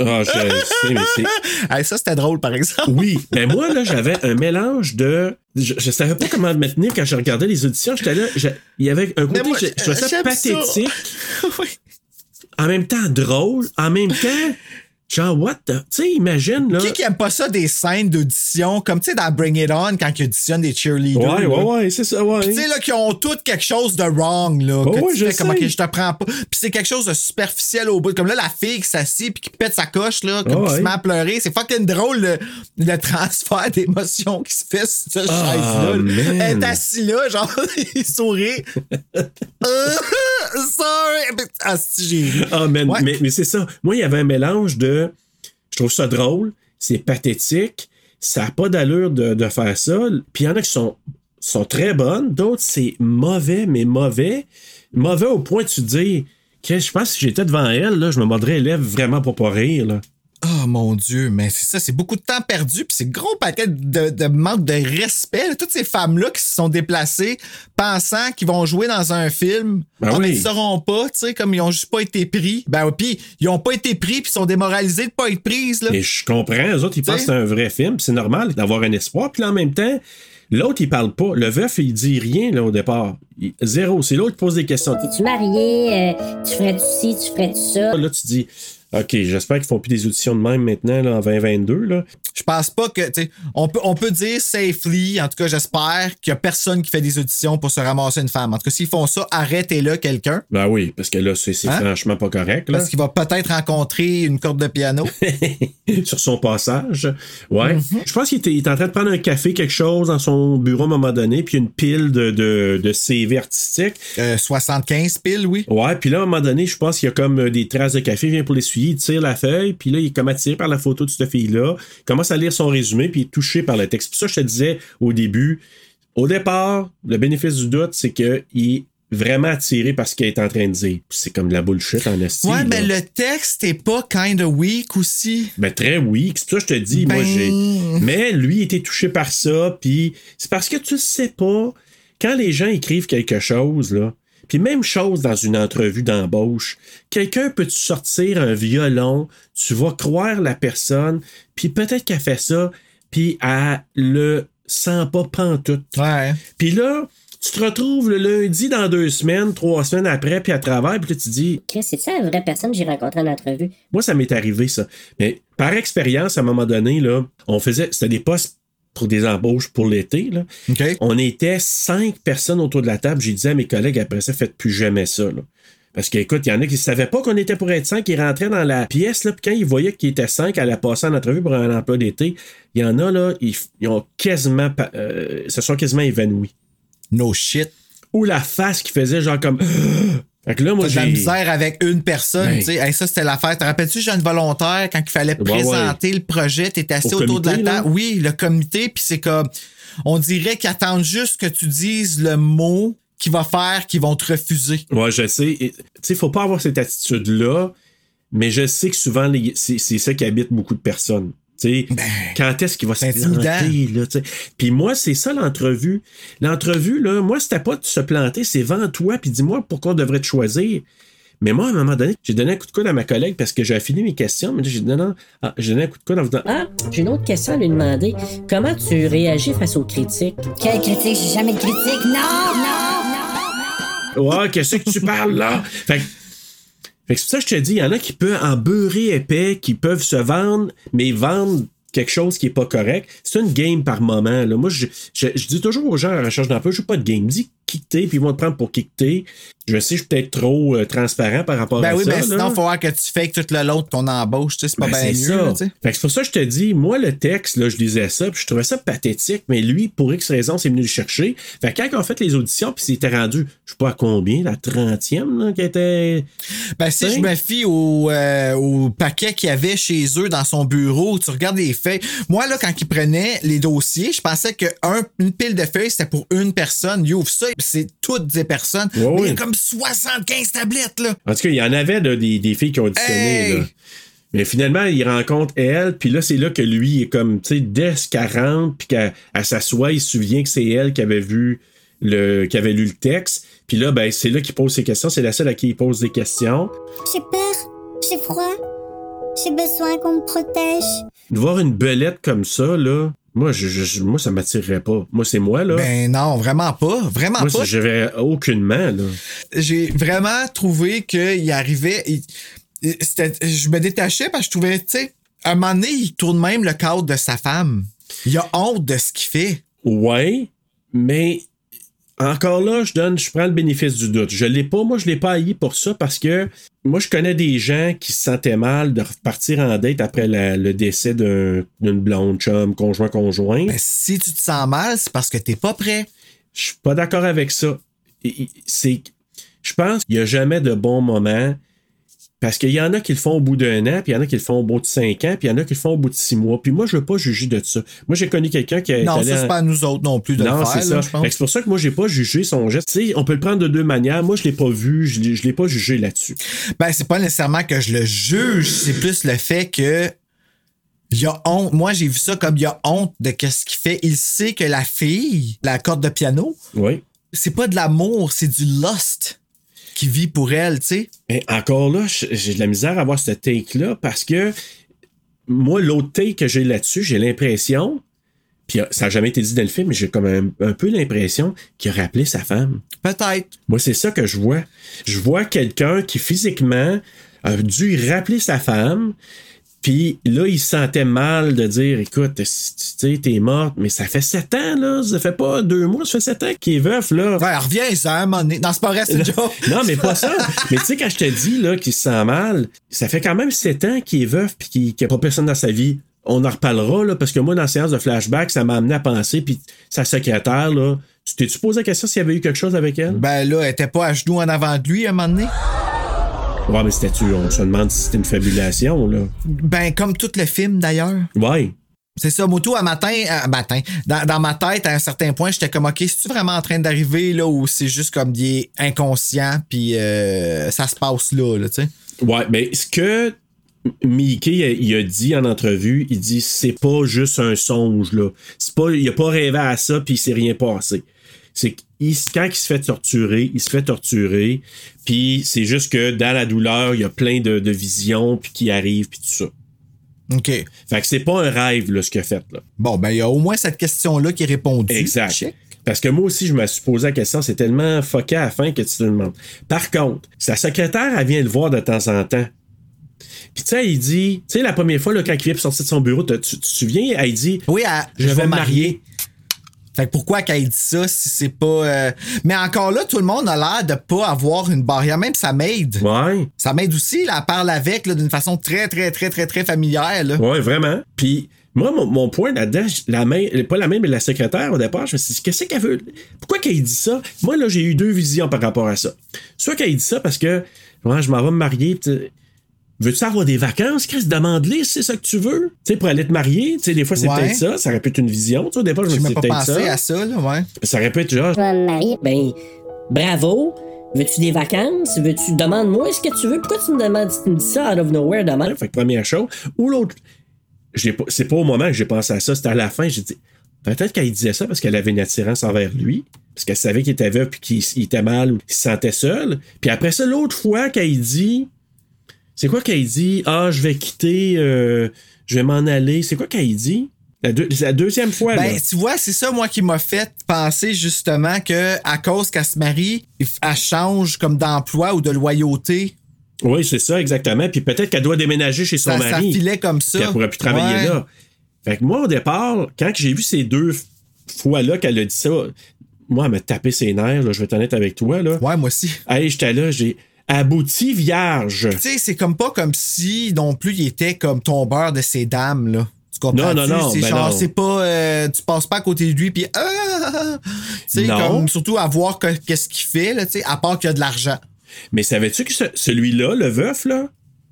Ah! Je sais, mais c'est. Hey, ça, c'était drôle, par exemple. Oui, ben moi, là, j'avais un mélange de. Je, je savais pas comment me tenir quand je regardais les auditions. J'étais là, je- il y avait un côté, Mais moi, je, je trouvais ça. pathétique, Oui. en même temps drôle, en même temps, genre, what the. Tu sais, imagine, là. Qui qui aime pas ça des scènes d'audition, comme tu sais dans Bring It On quand ils auditionnent des cheerleaders? Ouais, ouais, ouais, c'est ça, ouais. Tu sais, là, qui ont toutes quelque chose de wrong, là. Ouais, que ouais, tu je fais comme, sais. ok, je te prends pas. Puis c'est quelque chose de superficiel au bout. Comme là, la fille qui s'assit puis qui pète sa coche, là, comme qui se met à pleurer. C'est fucking drôle, le, le transfert d'émotion qui se fait sur cette Ah, chaise-là. man. Elle est assise là, genre, il sourit. Euh, sorry. Ah. Ah, man, Ouais. mais, mais c'est ça. Moi, il y avait un mélange de. Je trouve ça drôle, c'est pathétique, ça n'a pas d'allure de, faire ça. Puis il y en a qui sont, très bonnes, d'autres, c'est mauvais, mais mauvais. Mauvais au point de se dire que je pense que si j'étais devant elle, là, je me mordrais les lèvres vraiment pour pas rire. Là. Oh mon Dieu, mais c'est ça, c'est beaucoup de temps perdu, puis c'est gros paquet de, de manque de respect. Toutes ces femmes-là qui se sont déplacées pensant qu'ils vont jouer dans un film, Ben mais oui. ils sauront pas, tu sais, comme ils ont juste pas été pris. Ben puis ils ont pas été pris, puis ils sont démoralisés de pas être prises. Là. Et je comprends, eux autres, ils pensent que c'est un vrai film, c'est normal d'avoir un espoir. Puis en même temps, l'autre, il parle pas. Le veuf, il dit rien là, au départ. Il- zéro. C'est l'autre qui pose des questions. T'es-tu marié? Euh, tu ferais-tu ci? Tu ferais-tu ça? Là, tu dis, OK, j'espère qu'ils font plus des auditions de même maintenant, là, en 2022. Là. Je pense pas que, on peut, on peut dire safely, en tout cas, j'espère qu'il y a personne qui fait des auditions pour se ramasser une femme. En tout cas, s'ils font ça, arrêtez-le quelqu'un. Ben oui, parce que là, c'est Hein? franchement pas correct. Là. Parce qu'il va peut-être rencontrer une corde de piano. Sur son passage. Ouais. Mhm. Je pense qu'il était en train de prendre un café, quelque chose, dans son bureau à un moment donné, puis une pile de, de, de CV artistiques. Euh, 75 piles, oui. Ouais, puis là, à un moment donné, je pense qu'il y a comme euh, des traces de café, il vient pour il tire la feuille, puis là, il est comme attiré par la photo de cette fille-là, il commence à lire son résumé, puis il est touché par le texte. Puis ça, je te disais au début, au départ, le bénéfice du doute, c'est qu'il est vraiment attiré par ce qu'elle est en train de dire. Puis c'est comme de la bullshit en esti. Ouais, mais le texte est pas kind of weak aussi. Ben, très oui. C'est ça que je te dis, moi, Ben- j'ai. Mais lui, il était touché par ça, puis c'est parce que tu sais pas. Quand les gens écrivent quelque chose, là, puis même chose dans une entrevue d'embauche, quelqu'un peut te sortir un violon, tu vas croire la personne, puis peut-être qu'elle fait ça, puis elle le sent pas pantoute. Ouais. Puis là, tu te retrouves le lundi dans deux semaines, trois semaines après, puis à travers, puis là, tu dis, Chris, c'est ça la vraie personne que j'ai rencontrée en entrevue? moi, ça m'est arrivé, ça. Mais par expérience, à un moment donné, là, on faisait. C'était des postes pour des embauches pour l'été. Là. On était cinq personnes autour de la table. J'ai dit à mes collègues après ça, faites plus jamais ça. Là. Parce qu'écoute, il y en a qui ne savaient pas qu'on était pour être cinq, ils rentraient dans la pièce, là, puis quand ils voyaient qu'ils étaient cinq, à la passer en entrevue pour un emploi d'été, il y en a, là, ils, ils ont quasiment, euh, se sont quasiment évanouis. No shit. Ou la face qui faisait genre comme. fait que là, moi, T'as de la j'ai. misère avec une personne, Ben. tu sais. Hey, ça, c'était l'affaire. Te rappelles-tu, jeune volontaire, quand il fallait Ouais, présenter le projet, t'étais assis Au autour de la là? table? Oui, le comité, puis c'est comme, on dirait qu'ils attendent juste que tu dises le mot qui va faire qu'ils vont te refuser. Ouais, je sais. Tu sais, faut pas avoir cette attitude-là, mais je sais que souvent, les- c'est ça qui habite beaucoup de personnes. Tu sais, quand est-ce qu'il va se planter, là. Puis moi, c'est ça l'entrevue. L'entrevue, là, moi, c'était pas de se planter, c'est vends-toi, puis dis-moi pourquoi on devrait te choisir. Mais moi, à un moment donné, j'ai donné un coup de coude à ma collègue parce que j'ai fini mes questions, mais j'ai non, non, ah, j'ai donné un coup de coude en disant Ah, j'ai une autre question à lui demander. Comment tu réagis face aux critiques? Quelle critique? J'ai jamais de critique. Non, non, non. Ouais, qu'est-ce que tu parles là? Fait, que- fait que c'est ça que je te dis, il y en a qui peuvent en beurrer épais, qui peuvent se vendre, mais vendre quelque chose qui est pas correct. C'est une game par moment. Là. Moi, je, je, je dis toujours aux gens à la recherche d'emploi, je joue pas de game. Dis quitter, puis ils vont te prendre pour quitter. Je sais, je suis peut-être trop euh, transparent par rapport Ben à oui, ça. mais là. sinon, il faut voir que tu fais tout le long de ton embauche, tu sais, c'est pas Ben, bien c'est mieux, ça. là, tu sais. Fait que c'est pour ça que je te dis, moi, le texte, là, je lisais ça, puis je trouvais ça pathétique, mais lui, pour X raison, c'est venu le chercher. Fait que quand on fait les auditions, puis c'était rendu, je sais pas à combien, la 30e, là, qui était. Ben, si je me fie au, euh, au paquet qu'il y avait chez eux dans son bureau, tu regardes les feuilles. Moi, là, quand ils prenaient les dossiers, je pensais qu'une pile de feuilles, c'était pour une personne. Il ouvre ça, c'est toutes des personnes. Mais il y a comme 75 tablettes, là. En tout cas, il y en avait là, des, des filles qui ont auditionné. Hey! Là. Mais finalement, il rencontre elle, puis là, c'est là que lui est comme, tu sais, dès ce 40, puis qu'elle elle s'assoit, il se souvient que c'est elle qui avait vu le, qui avait lu le texte. Puis là, ben, c'est là qu'il pose ses questions. C'est la seule à qui il pose des questions. J'ai peur, j'ai froid, j'ai besoin qu'on me protège. De voir une belette comme ça, là, moi, je, je- moi ça m'attirerait pas. Moi, c'est moi, là. Ben non, vraiment pas. Vraiment moi, pas. je vais aucunement, là. J'ai vraiment trouvé qu'il arrivait. il- je me détachais parce que je trouvais, tu sais, à un moment donné, il tourne même le cadre de sa femme. Il a honte de ce qu'il fait. Ouais, mais encore là, je donne, je prends le bénéfice du doute. Je l'ai pas, moi, je l'ai pas haï pour ça parce que moi, je connais des gens qui se sentaient mal de repartir en date après la- le décès d'un- d'une blonde chum, conjoint, conjoint. Ben, si tu te sens mal, c'est parce que t'es pas prêt. Je suis pas d'accord avec ça. C'est, je pense qu'il y a jamais de bon moment parce qu'il y en a qui le font au bout d'un an, puis il y en a qui le font au bout de cinq ans, puis il y en a qui le font au bout de six mois. Puis moi, je veux pas juger de ça. Moi, j'ai connu quelqu'un qui a Non, ça, en- c'est pas à nous autres non plus de non, le faire, c'est là, ça. C'est pour ça que moi, j'ai pas jugé son geste. On peut le prendre de deux manières. Moi, je l'ai pas vu, je l'ai, je l'ai pas jugé là-dessus. Ben, c'est pas nécessairement que je le juge, c'est plus le fait que il a honte. Moi, j'ai vu ça comme il a honte de qu'est-ce qu'il fait. Il sait que la fille, la corde de piano, Oui. c'est pas de l'amour, c'est du lust qui vit pour elle, tu sais. Encore là, j'ai de la misère à avoir ce take-là parce que moi, l'autre take que j'ai là-dessus, j'ai l'impression, puis ça n'a jamais été dit dans le film, mais j'ai comme un, un peu l'impression qu'il a rappelé sa femme. Peut-être. Moi, c'est ça que je vois. Je vois quelqu'un qui physiquement a dû rappeler sa femme. Puis là, il se sentait mal de dire Écoute, tu sais, t'es morte, mais ça fait sept ans, là. Ça fait pas deux mois, ça fait sept ans qu'il est veuf, là. Ouais, reviens, ça, à un moment donné. Non, c'est pas vrai, c'est. Non, mais pas ça. mais tu sais, quand je te dis là, qu'il se sent mal, ça fait quand même sept ans qu'il est veuf puis qu'il n'y a pas personne dans sa vie. On en reparlera, là, parce que moi, dans la séance de flashback, ça m'a amené à penser, puis sa secrétaire, là, tu t'es-tu posé la question s'il y avait eu quelque chose avec elle? Ben là, elle était pas à genoux en avant de lui à un moment donné? Ouais, mais c'était-tu, on se demande si c'était une fabulation, là. Ben, comme tout le film d'ailleurs. Ouais. C'est ça, Moto, à matin, à matin. Dans, dans ma tête, à un certain point, j'étais comme, OK, c'est-tu vraiment en train d'arriver, là, ou c'est juste comme il est inconscient, puis euh, ça se passe là, là, tu sais? Ouais, mais ce que Mickey il a, il a dit en entrevue, il dit c'est pas juste un songe là. C'est pas il a pas rêvé à ça puis il s'est rien passé. C'est qu'il- quand il se fait torturer, il se fait torturer, puis c'est juste que dans la douleur, il y a plein de, de visions puis qui arrivent puis tout ça. OK. Fait que c'est pas un rêve là ce qu'il a fait là. Bon, ben, il y a au moins cette question-là qui est répondue. Exact. Check. Parce que moi aussi, je me suis posé la question, c'est tellement foqué à la fin que tu te demandes. Par contre, sa secrétaire, elle vient le voir de temps en temps. Puis tu sais, il dit, tu sais, la première fois, là, quand il vient sortir de son bureau, tu tu te souviens, elle dit, Oui, à- je vais me marier. Fait que pourquoi qu'elle dit ça si c'est pas. euh, Mais encore là, tout le monde a l'air de pas avoir une barrière. Même sa maid. Ouais, Sa maid aussi, là, elle parle avec là, d'une façon très, très, très, très, très familière. Là. ouais, vraiment. Puis moi, mon, mon point là-dedans, la main, pas la main, mais la secrétaire, au départ, je me suis dit, qu'est-ce qu'elle veut? Pourquoi qu'elle dit ça? Moi, là, j'ai eu deux visions par rapport à ça. Soit qu'elle dit ça parce que, ouais, je m'en vais me marier, pis Veux-tu avoir des vacances, Chris? Demande-les si c'est ça que tu veux. Tu sais, pour aller te marier, tu sais, des fois, c'est Ouais. peut-être ça. Ça aurait pu être une vision. Tu sais, au départ, je J'ai me même suis pas dit, peut-être pensé ça. à ça, là, ouais. Ça aurait pu être genre, Je vais me marier. Ben, bravo. Veux-tu des vacances? Veux-tu. Demande-moi ce que tu veux. Pourquoi tu me demandes tu me dis ça out of nowhere demain? Fait que première chose. Ou l'autre, c'est pas au moment que j'ai pensé à ça, c'était à la fin. J'ai dit, peut-être qu'elle disait ça parce qu'elle avait une attirance envers lui, parce qu'elle savait qu'il était veuf puis qu'il il était mal ou qu'il se sentait seul. Puis après ça, l'autre fois qu'elle dit, c'est quoi qu'elle dit? Ah, je vais quitter, euh, je vais m'en aller. C'est quoi qu'elle dit? La, deux- la deuxième fois, Ben, là. tu vois, c'est ça, moi, qui m'a fait penser justement que à cause qu'elle se marie, elle change comme d'emploi ou de loyauté. Oui, c'est ça, exactement. Puis peut-être qu'elle doit déménager chez son Ça, ça mari. filait comme ça. Puis elle pourrait plus travailler Ouais. là. Fait que moi, au départ, quand j'ai vu ces deux fois-là qu'elle a dit ça, moi, elle m'a tapé ses nerfs, là, je vais être honnête avec toi. Là. Ouais, moi aussi. Hey, j'étais là, j'ai abouti vierge. Tu sais, c'est comme pas comme si non plus il était comme tombeur de ces dames, là. Tu comprends? Non, non, non, C'est ben genre, c'est pas. euh, tu passes pas à côté de lui, puis. Ah! Tu sais, comme surtout à voir que- qu'est-ce qu'il fait, là, tu sais, à part qu'il y a de l'argent. Mais savais-tu que ce- celui-là, le veuf, là,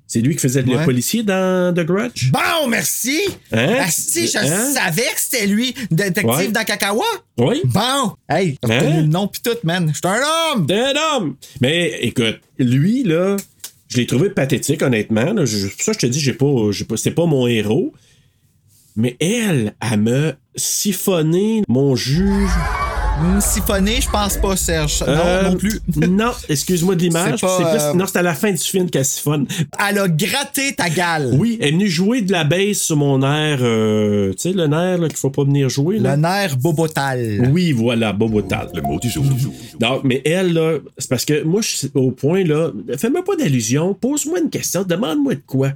c'est lui qui faisait le policier dans The Grudge? Bon, merci! Hein? Asti, je Hein? savais que c'était lui, détective Ouais. dans Kakawa. Oui. Bon! Hey, t'as Hein? le nom pis tout, man. Je un homme! T'es un homme! Mais écoute, lui, là, je l'ai trouvé pathétique, honnêtement. là. Je- pour ça, je te dis, j'ai pas, j'ai pas, c'est pas mon héros. Mais elle, elle me siphonné mon jus. Siphonné, je pense pas, Serge. Non, Euh, non plus. Non, excuse-moi de l'image. C'est euh, Non, c'est à la fin du film qu'elle siphonne. Elle a gratté ta gale. Oui, elle est venue jouer de la baisse sur mon air. euh, tu sais, le nerf là, qu'il faut pas venir jouer. Là. Le nerf bobotal. Oui, voilà, Bobotal. Le mot du jour. Donc, mais elle, là, c'est parce que moi, je suis au point, là, fais-moi pas d'allusion, pose-moi une question, demande-moi de quoi.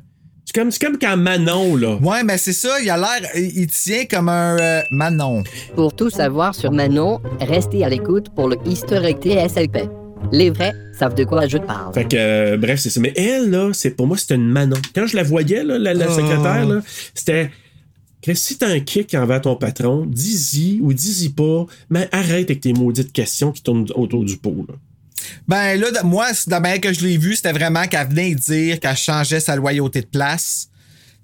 C'est comme, c'est comme quand Manon, là. Ouais, mais c'est ça, il a l'air. Il tient comme un euh, Manon. Pour tout savoir sur Manon, restez à l'écoute pour le historique TSLP. Les vrais savent de quoi je parle. Fait que, euh, bref, c'est ça. Mais elle, là, c'est pour moi, c'était une Manon. Quand je la voyais, là, la, la Oh. secrétaire, là, c'était. que si t'as un kick envers ton patron, dis-y ou dis-y pas, mais arrête avec tes maudites questions qui tournent autour du pot, là. Ben là, moi, la manière que je l'ai vu, c'était vraiment qu'elle venait dire qu'elle changeait sa loyauté de place.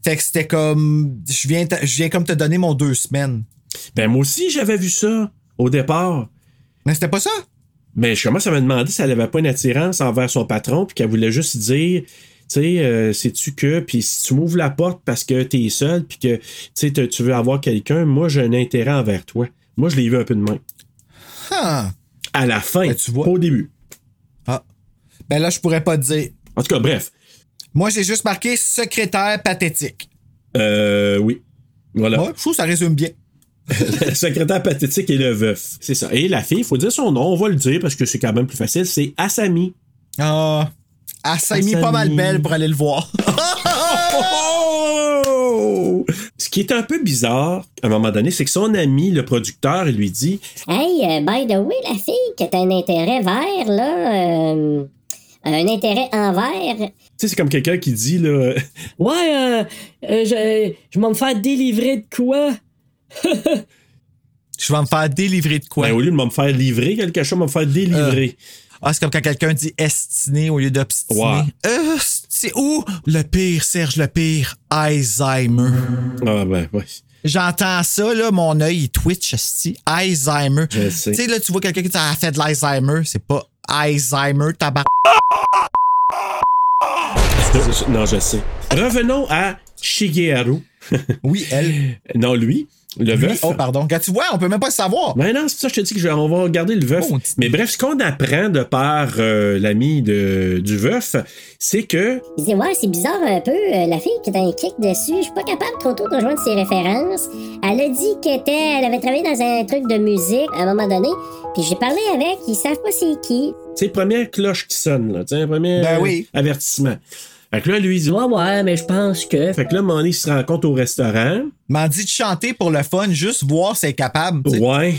Fait que c'était comme. Je viens, te- je viens comme te donner mon deux semaines. Ben, moi aussi, j'avais vu ça au départ. Mais c'était pas ça? Mais je commence à me demander si elle avait pas une attirance envers son patron, puis qu'elle voulait juste dire, tu sais, euh, sais-tu que, puis si tu m'ouvres la porte parce que t'es seul, puis que, tu tu veux avoir quelqu'un, moi, j'ai un intérêt envers toi. Moi, je l'ai vu un peu de main. Ah. À la fin, Ben, tu vois. pas au début. Ah. Ben là, je pourrais pas te dire. En tout cas, bref. Moi, j'ai juste marqué secrétaire pathétique. Euh, oui. Voilà. Ouais, je trouve que ça résume bien. le secrétaire pathétique et le veuf. C'est ça. Et la fille, il faut dire son nom, on va le dire parce que c'est quand même plus facile, c'est Asami. Ah. Mis pas mal Asami. belle pour aller le voir. Ce qui est un peu bizarre, à un moment donné, c'est que son ami, le producteur, lui dit Hey, euh, by the way, la fille qui a un intérêt vert, là, euh, un intérêt envers, Tu sais, c'est comme quelqu'un qui dit, là, Ouais, euh, euh, je, je vais me faire délivrer de quoi? Je vais me faire délivrer de quoi? ben, au lieu de me faire livrer quelque chose, me faire délivrer. Ah, c'est comme quand quelqu'un dit estiné au lieu d'obstiné. Euh, c'est où? Le pire, Serge, le pire. Alzheimer. Ah, ben, ouais. J'entends ça, là, mon œil, il twitch, esti. Alzheimer. Je sais. Tu sais, là, tu vois quelqu'un qui dit, Ah, fait de l'Alzheimer. C'est pas Alzheimer, tabac. Non, je sais. Revenons à Shigeharu. Oui, elle. Non, lui, le veuf. oh, pardon. Quand tu vois, on peut même pas le savoir. Ben non, c'est pour ça que je te dis que je on va regarder le veuf. Mais bref, ce qu'on apprend de par euh, l'ami de, du veuf, c'est que il dit Ouais, c'est bizarre un peu, euh, la fille qui a un kick dessus, je suis pas capable trop tôt de rejoindre ses références. Elle a dit qu'elle avait travaillé dans un truc de musique à un moment donné, puis j'ai parlé avec, ils savent pas c'est qui. c'est la première cloche qui sonne, là, tu sais, un premier Ben oui. avertissement. Fait que là, lui, il dit Ouais, ouais, mais je pense que. Fait que là, Manny se rencontre au restaurant. M'en dit de chanter pour le fun, juste voir si elle est capable. tu sais. Ouais.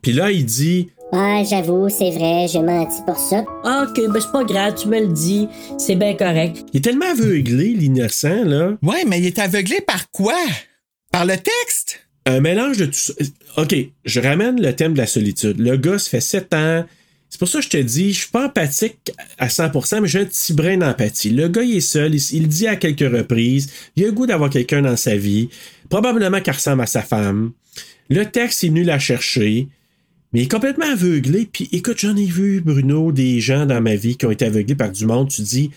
Puis là, il dit Ouais, j'avoue, c'est vrai, j'ai menti pour ça. Ah, ok, ben c'est pas grave, tu me le dis, c'est bien correct. il est tellement aveuglé, l'innocent, là. Ouais, mais il est aveuglé par quoi? Par le texte? Un mélange de tout ça. OK, je ramène le thème de la solitude. Le gars, ça fait 7 ans. C'est pour ça que je te dis, je suis pas empathique à 100%, mais j'ai un petit brin d'empathie. Le gars, il est seul, il, dit à quelques reprises. Il a le goût d'avoir quelqu'un dans sa vie. Probablement qu'il ressemble à sa femme. Le texte, il est venu la chercher. Mais il est complètement aveuglé. Puis écoute, j'en ai vu, Bruno, des gens dans ma vie qui ont été aveuglés par du monde. Tu dis,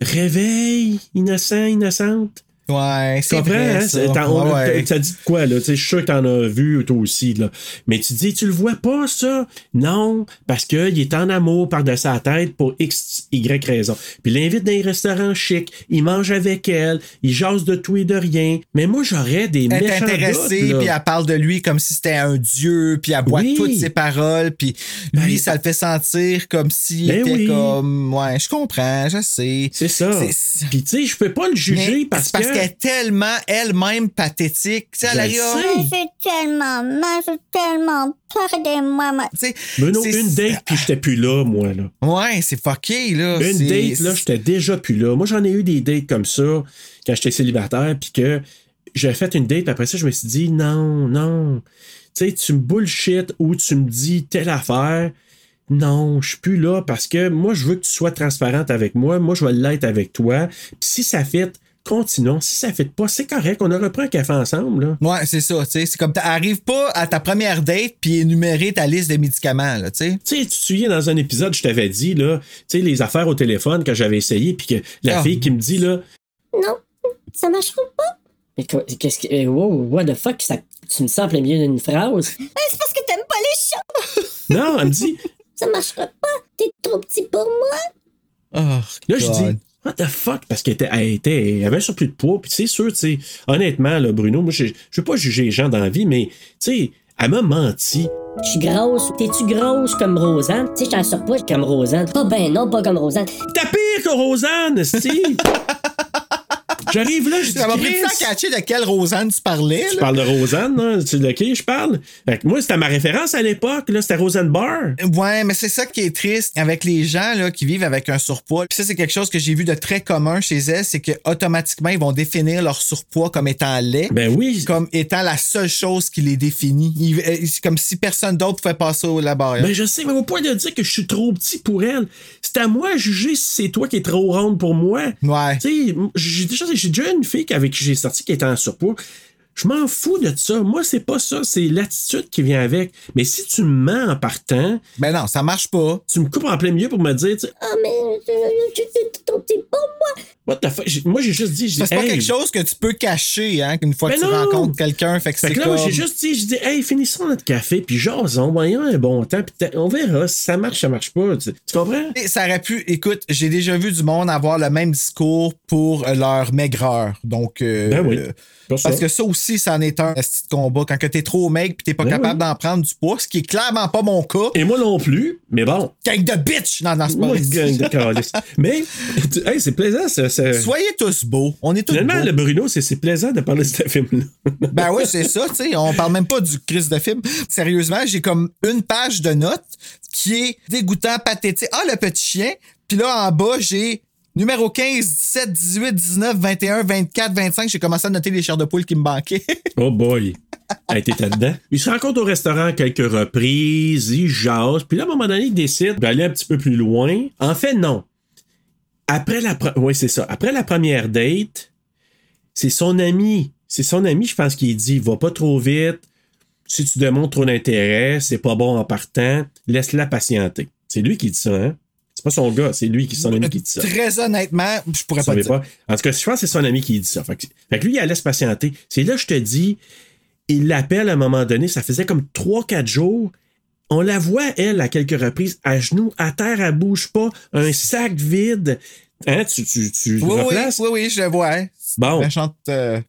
réveille, innocent, innocente. Ouais, c'est comprends, vrai, hein? ça. Ouais, ouais. Ça dit quoi, là? Je suis sûr que t'en as vu, toi aussi, là. Mais tu dis, tu le vois pas, ça? Non, parce qu'il est en amour par-dessus sa tête pour X, Y raison. Puis il l'invite dans les restaurants chics, il mange avec elle, il jase de tout et de rien. Mais moi, j'aurais des Elle est intéressée, puis elle parle de lui comme si c'était un dieu, puis elle boit Oui. toutes ses paroles, puis lui, Ben, ça le fait sentir comme s'il Ben était oui. comme... Ouais, je comprends, je sais. C'est ça. C'est- Puis tu sais, je peux pas le juger Mais parce, c'est parce que... était tellement elle-même pathétique. Tu sais, elle Je arrive, c'est tellement mal, j'ai tellement peur de moi. moi. tu sais, Bruno, c'est- une date, puis j'étais plus là, moi, là. Ouais, c'est fucké, là. Une C'est- date, là, j'étais déjà plus là. Moi, j'en ai eu des dates comme ça quand j'étais célibataire, puis que j'ai fait une date, puis après ça, je me suis dit, non, non. Tu sais, tu me bullshit ou tu me dis telle affaire. Non, je suis plus là parce que moi, je veux que tu sois transparente avec moi. Moi, je vais l'être avec toi. Puis si ça fait, continuons. Si ça fait pas, c'est correct. On aurait pris un café ensemble, là. Ouais, c'est ça, tu sais. C'est comme t'arrives pas à ta première date puis énumérer ta liste de médicaments, là, tu sais. Tu sais, tu te souviens, dans un épisode, je t'avais dit, là, tu sais, les affaires au téléphone que j'avais essayé, puis que la Ah. fille qui me dit, là, Non, ça marchera pas. Mais quoi, qu'est-ce que. eh, Wow, what the fuck, ça, tu me sens en plein milieu d'une phrase? Euh, C'est parce que t'aimes pas les chats. non, elle me dit, Ça marchera pas. T'es trop petit pour moi. Oh, Là, je dis, what the fuck? Parce qu'elle était, elle était, elle avait un surplus de poids. Puis, c'est sûr, tu sais, honnêtement, là, Bruno, moi, je, je veux pas juger les gens dans la vie, mais, tu sais, elle m'a menti. Je suis grosse. T'es-tu grosse comme Rosanne? Tu sais, j'en surpoids. Comme Rosanne. Pas ben non, pas comme Rosanne. T'as pire que Rosanne, si! J'arrive là, je dis, Ça m'a pris catcher de quelle Rosanne tu parlais, tu là. parles de Rosanne? Tu sais de qui je parle? Fait que moi, c'était ma référence à l'époque, là, c'était Rosanne Barr. Ouais, mais c'est ça qui est triste avec les gens là, qui vivent avec un surpoids. Puis ça, c'est quelque chose que j'ai vu de très commun chez elles, c'est que automatiquement ils vont définir leur surpoids comme étant laid, Ben oui. comme étant la seule chose qui les définit. Euh, C'est comme si personne d'autre pouvait passer au la barrière. Ben, je sais, mais au point de dire que je suis trop petit pour elle, c'est à moi à juger si c'est toi qui es trop ronde pour moi. Ouais. Tu sais, j'ai déjà, j'ai déjà une fille avec qui j'ai sorti qui était en surpoids. Je m'en fous de ça. Moi, c'est pas ça. C'est l'attitude qui vient avec. Mais si tu me mens en partant, Ben non, ça marche pas. tu me coupes en plein milieu pour me dire, tu sais, Ah, mais je petit pour moi. what the fuck? Moi, j'ai juste dit, j'ai Ça, dit, C'est pas quelque chose que tu peux cacher, hein, une fois Ben que tu non! rencontres quelqu'un. Fait que Fait c'est que là, comme... moi, j'ai juste dit, j'ai dit, hey, finissons notre café, puis jasons, voyons un bon temps, puis on verra si ça marche, ça marche pas. Tu, tu comprends? Et Ça aurait pu, écoute, j'ai déjà vu du monde avoir le même discours pour euh, leur maigreur. Donc, euh, Ben oui. euh, Ça. parce que ça aussi, c'en est un petit combat. Quand que t'es trop maigre puis t'es pas Ben capable oui. d'en prendre du poids, ce qui est clairement pas mon cas. Et moi non plus, mais bon. Gang de bitch! Non, non, c'est pas gang de. Mais, tu- hey, c'est plaisant, ça. ça- Soyez tous beaux. On est tous Finalement, beaux. le Bruno, c'est c'est plaisant de parler de ce film-là. Ben oui, c'est ça, tu sais. On parle même pas du Chris de film. Sérieusement, j'ai comme une page de notes qui est dégoûtant, pathétique. Ah, le petit chien. Puis là, en bas, j'ai numéro 15, 17, 18, 19, 21, 24, 25. J'ai commencé à noter les chairs de poule qui me manquaient. Oh boy. Hey, t'étais dedans. Il se rencontre au restaurant à quelques reprises, il jase, puis là, à un moment donné, il décide d'aller un petit peu plus loin. En fait, non. Après la, c'est ça. Après la première date, c'est son ami. C'est son ami, je pense, qui dit, va pas trop vite. Si tu démontres trop d'intérêt, c'est pas bon en partant. Laisse-la patienter. C'est lui qui dit ça, hein? C'est pas son gars, c'est lui qui, son ami qui dit ça. Très honnêtement, je pourrais pas dire. pas. En tout cas, je pense que c'est son ami qui dit ça. Fait que, fait que lui, il la laisse patienter. C'est là que je te dis, il l'appelle à un moment donné, ça faisait comme 3-4 jours. On la voit, elle, à quelques reprises, à genoux, à terre, elle bouge pas, un sac vide. Hein, tu, tu, tu Oui, oui, oui, oui, je le vois. hein. Bon. Méchante. Euh.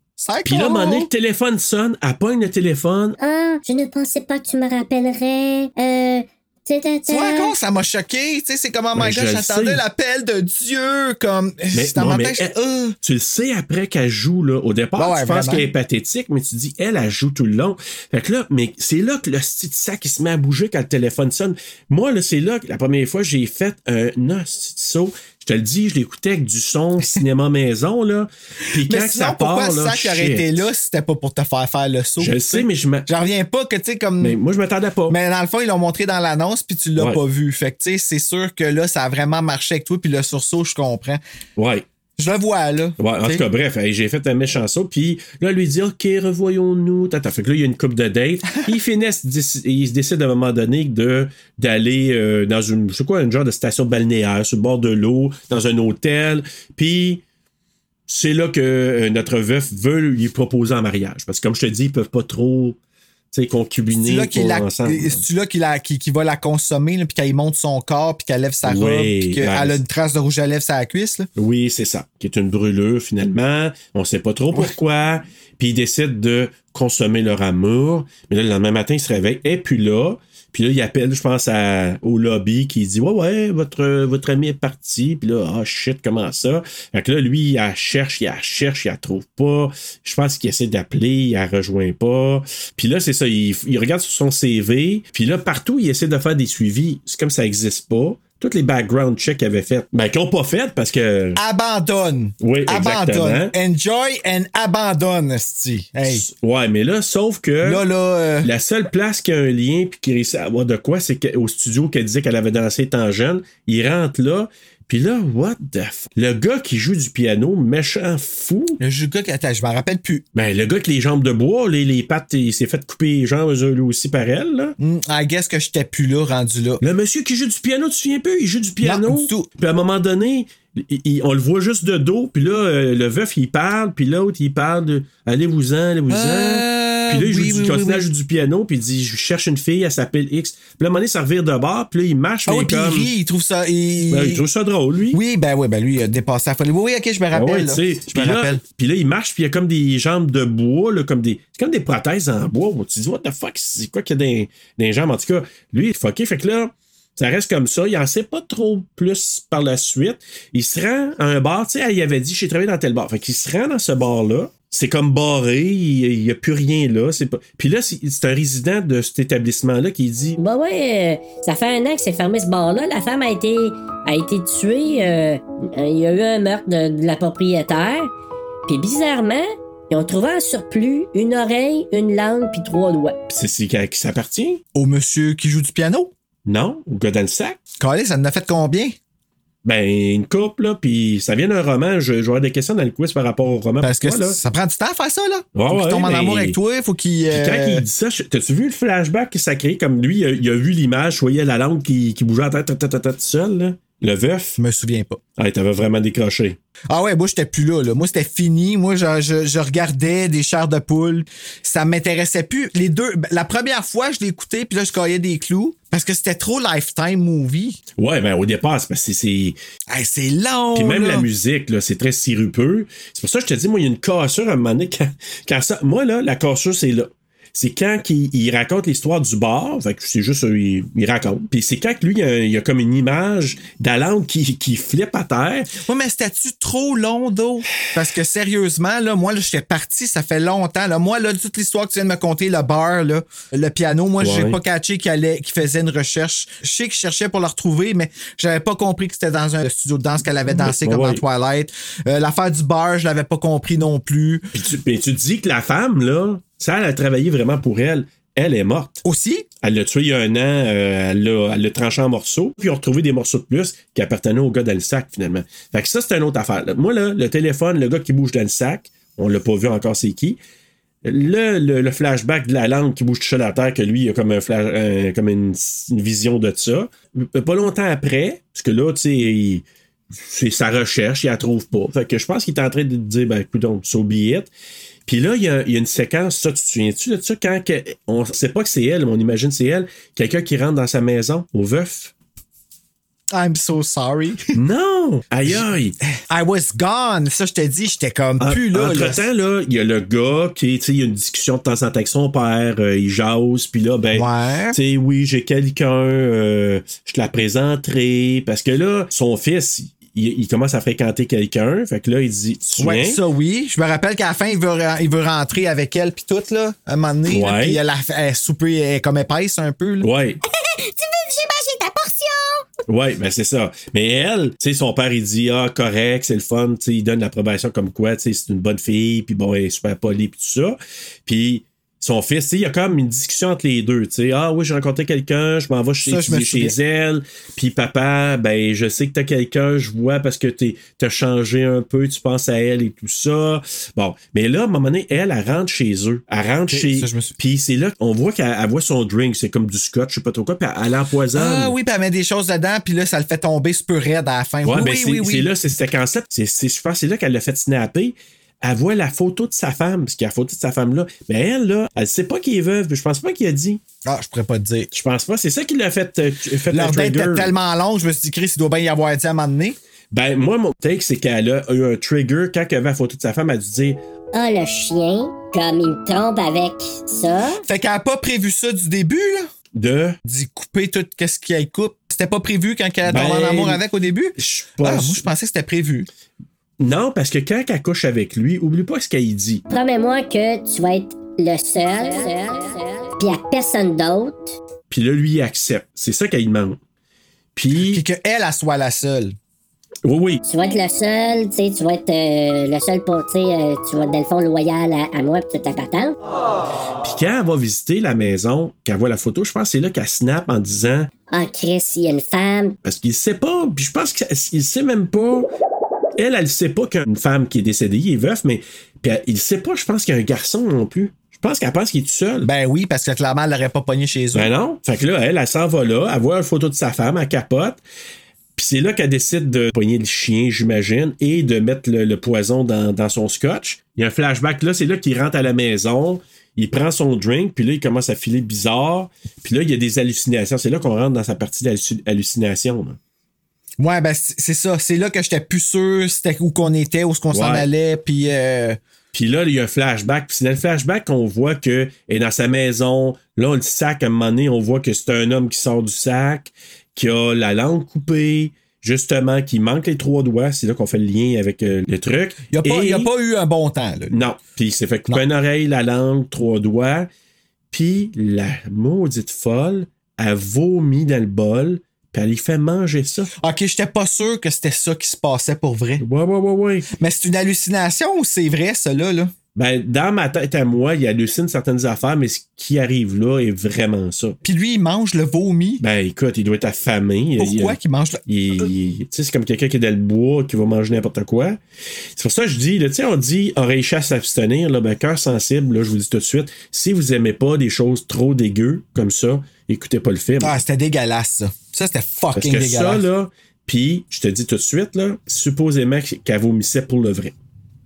Puis là, à un moment donné, le téléphone sonne, elle pogne le téléphone. Ah, je ne pensais pas que tu me rappellerais. Euh. Tu vois, ça m'a choqué. Tu sais, c'est comme, oh Ben, my je god, j'attendais l'appel de Dieu. Comme, Mais, non, ma mais elle- euh. tu le sais après qu'elle joue, là. Au départ, ouais, tu penses qu'elle est pathétique, mais tu dis, elle, elle joue tout le long. Fait que là, mais c'est là que le petit sac, il se met à bouger quand le téléphone sonne. Moi, là, c'est là que la première fois, j'ai fait un de saut. Je te le dis, je l'écoutais avec du son cinéma maison, là. Puis quand Mais sinon, ça pourquoi part, là, sac aurait été là si c'était pas pour te faire faire le saut? Je le sais, mais je me... J'en reviens pas que, tu sais, comme. Mais moi, je m'attendais pas. Mais dans le fond, ils l'ont montré dans l'annonce, puis tu l'as Ouais. pas vu. Fait que, tu sais, c'est sûr que là, ça a vraiment marché avec toi, puis le sursaut, je comprends. Ouais. Je le vois, là. Ouais, en tout cas, bref, j'ai fait un méchant saut, puis là, lui dit, OK, revoyons-nous. Tata. Fait que là, il y a une coupe de date. il finissent, il se décide à un moment donné de, d'aller euh, dans une, je sais quoi, une genre de station balnéaire, sur le bord de l'eau, dans un hôtel, puis c'est là que euh, notre veuf veut lui proposer en mariage. Parce que, comme je te dis, ils peuvent pas trop, sais, concubiner C'est-tu là qu'il la- c'est-tu là qu'il a- qu'il- qu'il va la consommer, là, puis qu'elle monte son corps, puis qu'elle lève sa Oui, robe, puis qu'elle ben, a une trace de rouge à lèvres sur la cuisse, là? Oui, c'est ça. Qui est une brûlure, finalement. On sait pas trop pourquoi. Puis ils décident de consommer leur amour. Mais là, le lendemain matin, ils se réveillent. Et puis là, Puis là, il appelle, je pense, au lobby qui dit Ouais, ouais, votre, votre ami est parti. Puis là, ah shit, comment ça? Fait que là, lui, il cherche, il cherche, il la trouve pas. Je pense qu'il essaie d'appeler, il la rejoint pas. Puis là, c'est ça, il, il regarde sur son CV. Puis là, partout, il essaie de faire des suivis. C'est comme ça n'existe pas. Toutes les background checks qu'ils avaient fait, ben, qu'ils n'ont pas fait parce que. Abandonne. Oui, exactement. Abandonne. Enjoy and abandonne, esti. Hey. Ouais, mais là, sauf que. Là, là, euh, La seule place qui a un lien puis qui réussit à avoir de quoi, c'est qu'au studio qu'elle disait qu'elle avait dansé étant jeune, il rentre là, puis là, what the f... Le gars qui joue du piano, méchant fou. le gars, attends, je m'en rappelle plus. Ben, le gars avec les jambes de bois, les, les pattes, il s'est fait couper les jambes lui aussi par elle, là. Hmm, I guess que j'étais plus là, rendu là. Le monsieur qui joue du piano, tu te souviens peu? Il joue du piano. Non, du tout. Puis à un moment donné, il- il- on le voit juste de dos, puis là, euh, le veuf, il parle, puis l'autre, il parle de allez-vous-en, allez-vous-en. Euh, Puis là, il joue du, oui, jouer du piano, puis il dit Je cherche une fille, elle s'appelle X. Puis là, à un moment donné, ça revire de bord, puis là, il marche, Ah mais puis comme. il rit, il trouve ça. Il... Ben, il trouve ça drôle, lui. Oui, ben oui, ben lui, il a dépassé la folie. Oui, oui, ok, je me rappelle. ouais, là. tu sais. je Puis me là, rappelle. puis là, il marche, puis il y a comme des jambes de bois, là, comme des. C'est comme des prothèses en bois. Tu dis, what the fuck, c'est quoi qu'il y a des, des jambes? En tout cas, lui, il est fucké. Fait que là, ça reste comme ça. Il en sait pas trop plus par la suite. Il se rend à un bar, tu sais, il avait dit, j'ai travaillé dans tel bar. Fait qu'il se rend dans ce bar-là. C'est comme barré, il n'y a plus rien là. C'est pas... Puis là, c'est un résident de cet établissement-là qui dit Bah ouais, euh, ça fait un an que c'est fermé ce bar-là. La femme a été, a été tuée. euh, il y a eu un meurtre de, de la propriétaire. Puis bizarrement, ils ont trouvé en surplus une oreille, une langue puis trois doigts. c'est c'est à qui ça appartient? Au monsieur qui joue du piano. Non? Au gars dans le sac? Calais, ça en a fait combien? Ben, une coupe, là, puis ça vient d'un roman. Je- J'aurais des questions dans le quiz par rapport au roman. Parce que là? ça prend du temps à faire ça, là. Ouais, faut qu'il ouais, tombe en mais- amour avec toi, faut qu'il. Puis quand euh, il dit ça, t'as-tu vu le flashback que ça crée? Comme lui, il a, il a vu l'image, je voyais la langue qui, qui bougeait en tête, tête, tête, tête, tout seul, là. Le veuf? Je me souviens pas. Ah, il t'avait vraiment décroché. Ah ouais, moi, j'étais plus là, là. Moi, c'était fini. Moi, je, je, je regardais des chars de poule. Ça m'intéressait plus. Les deux, ben, la première fois, je écouté, puis là, je caillais des clous. Parce que c'était trop Lifetime movie. Ouais, ben au départ, c'est parce que c'est- c'est. Hey, long. Puis même là. la musique, là, c'est très sirupeux. C'est pour ça que je te dis, moi, il y a une cassure à un moment donné. Quand, quand ça, moi, là, la cassure, c'est là. C'est quand il, il raconte l'histoire du bar. Fait que c'est juste, euh, il, il raconte. Puis c'est quand que lui, il y a, il a comme une image d'Alan qui, qui flippe à terre. Ouais, mais c'était-tu trop long, d'eau? Parce que sérieusement, là, moi, là, j'étais parti, ça fait longtemps. Là. Moi, là, toute l'histoire que tu viens de me conter, le bar, là, le piano, moi, j'ai Ouais. pas catché qu'il allait, qu'il faisait une recherche. Je sais qu'il cherchait pour le retrouver, mais j'avais pas compris que c'était dans un studio de danse qu'elle avait dansé Ouais, comme dans Twilight. Euh, L'affaire du bar, je l'avais pas compris non plus. Puis tu, puis tu dis que la femme, là, ça, elle a travaillé vraiment pour elle. Elle est morte. Aussi, Elle l'a tué il y a un an, euh, elle l'a l'a tranché en morceaux, puis ils ont retrouvé des morceaux de plus qui appartenaient au gars dans le sac, finalement. Fait que ça, c'est une autre affaire. Moi, là, le téléphone, le gars qui bouge dans le sac, on l'a pas vu encore, c'est qui? Le, le, le flashback de la langue qui bouge tout seul à terre, que lui, il a comme, un flash, un- comme une, une vision de ça. Pas longtemps après, parce que là, tu sais, c'est sa recherche, il la trouve pas. Fait que je pense qu'il est en train de dire, ben, écoute, donc, so be it. Puis là, il y, a, il y a une séquence, ça, tu te souviens-tu de ça, quand que- on sait pas que c'est elle, mais on imagine que c'est elle, quelqu'un qui rentre dans sa maison, au veuf. I'm so sorry. Non! Aïe aïe! I was gone. Ça, je te dis, j'étais comme plus là. là. Entre-temps, là, il y a le gars qui, tu sais, il y a une discussion de temps en temps avec son père, euh, il jase, puis là, ben, Ouais. tu sais, oui, j'ai quelqu'un, euh, je te la présenterai, parce que là, son fils, il, il commence à fréquenter quelqu'un, fait que là, il dit, tu Ouais, ça oui. Je me rappelle qu'à la fin, il veut, il veut rentrer avec elle puis tout, là, à un moment donné. là, Ouais. Puis elle, a, elle est comme épaisse un peu. Là. Ouais. Tu veux que j'ai mangé ta portion? Ouais, ben c'est ça. Mais elle, tu sais, son père, il dit, ah, correct, c'est le fun, tu sais, il donne l'approbation comme quoi, tu sais, c'est une bonne fille, puis bon, elle est super polie, puis tout ça. Puis son fils, il y a comme une discussion entre les deux, tu sais, ah oui, j'ai rencontré quelqu'un, je m'en vais chez, Ça, chez elle, puis papa, ben, je sais que t'as quelqu'un, je vois parce que t'as changé un peu, tu penses à elle et tout ça. Bon, mais là, à un moment donné, elle, elle rentre chez eux. Elle rentre chez... suis- Puis c'est là qu'on voit qu'elle elle voit son drink, c'est comme du scotch, je sais pas trop quoi, puis elle, elle empoisonne. Ah oui, puis elle met des choses dedans, puis là, ça le fait tomber super raide à la fin. Ouais, oui, ben oui, c'est oui, c'est là, c'est cette séquence-là. C'est, c'est- je pense que c'est là qu'elle l'a fait snapper. Elle voit la photo de sa femme, parce qu'il y a la photo de sa femme là. Mais elle, là, elle sait pas qu'il est veuve. Je pense pas qu'il a dit. Ah, je pourrais pas te dire. Je pense pas. C'est ça qui l'a fait, euh, fait Leur le date était tellement longue, je me suis dit, Chris, il doit bien y avoir dit à un moment donné. Ben, moi, mon take, c'est qu'elle a eu un trigger. Quand elle avait la photo de sa femme, elle a dû dire Ah, le chien, comme il me trompe avec ça. Fait qu'elle a pas prévu ça du début, là. de? D'y couper tout ce qu'elle coupe. C'était pas prévu quand elle tombe en Ben, amour avec au début? Je suis Ah, pas moi, je pensais que c'était prévu. Non, parce que quand elle couche avec lui, oublie pas ce qu'elle dit. Promets-moi que tu vas être le seul, puis à personne d'autre. Puis là, lui, il accepte. C'est ça qu'elle demande. Puis Puis, qu'elle, elle soit la seule. oui, oui. Tu vas être le seul, tu sais, tu vas être euh, le seul pour, tu sais, euh, tu vas être dans le fond loyal à, à moi, puis toute ta patente. Puis quand elle va visiter la maison, qu'elle voit la photo, je pense que c'est là qu'elle snap en disant Ah, Chris, il y a une femme. Parce qu'il sait pas, puis je pense qu'il sait même pas. Elle, elle sait pas qu'une femme qui est décédée, il est veuf, mais puis elle- il sait pas, je pense qu'il y a un garçon non plus. Je pense qu'elle pense qu'il est tout seul. Ben oui, parce que clairement, elle l'aurait pas pogné chez eux. Ben non. Fait que là, elle, elle s'en va là, elle voit une photo de sa femme, elle capote. Puis c'est là qu'elle décide de pogner le chien, j'imagine, et de mettre le, le poison dans, dans son scotch. Il y a un flashback là, c'est là qu'il rentre à la maison, il prend son drink, puis là, il commence à filer bizarre. Puis là, il y a des hallucinations. C'est là qu'on rentre dans sa partie d'hallucination. Ouais, ben c'est ça. C'est là que j'étais plus sûr c'était où qu'on était, où ce qu'on s'en Ouais. allait, puis euh, Puis là, il y a un flashback. Puis c'est dans le flashback qu'on voit que est dans sa maison. Là, le sac, à un moment donné, on voit que c'est un homme qui sort du sac, qui a la langue coupée, justement, qui manque les trois doigts. C'est là qu'on fait le lien avec euh, le truc. il n'y a, Et- a pas eu un bon temps. Là. Non. Puis il s'est fait couper Non. une oreille, la langue, trois doigts. Puis la maudite folle a vomi dans le bol. Puis elle lui fait manger ça. Ok, j'étais pas sûr que c'était ça qui se passait pour vrai. Ouais, ouais, ouais, ouais. Mais c'est une hallucination ou c'est vrai, ça là? Ben, dans ma tête à moi, il hallucine certaines affaires, mais ce qui arrive là est vraiment ça. Puis lui, il mange le vomi. Ben écoute, il doit être affamé. Pourquoi il- qu'il mange le. tu sais, c'est comme quelqu'un qui est dans le bois, qui va manger n'importe quoi. C'est pour ça que je dis, tu sais, on dit oreille chasse à s'abstenir, là, ben, cœur sensible, là, je vous dis tout de suite, si vous aimez pas des choses trop dégueu comme ça, écoutez pas le film. Ah, c'était dégueulasse, ça. Ça, c'était Parce fucking que dégueulasse. ça, là, puis je te dis tout de suite, là, supposément qu'elle vomissait pour le vrai.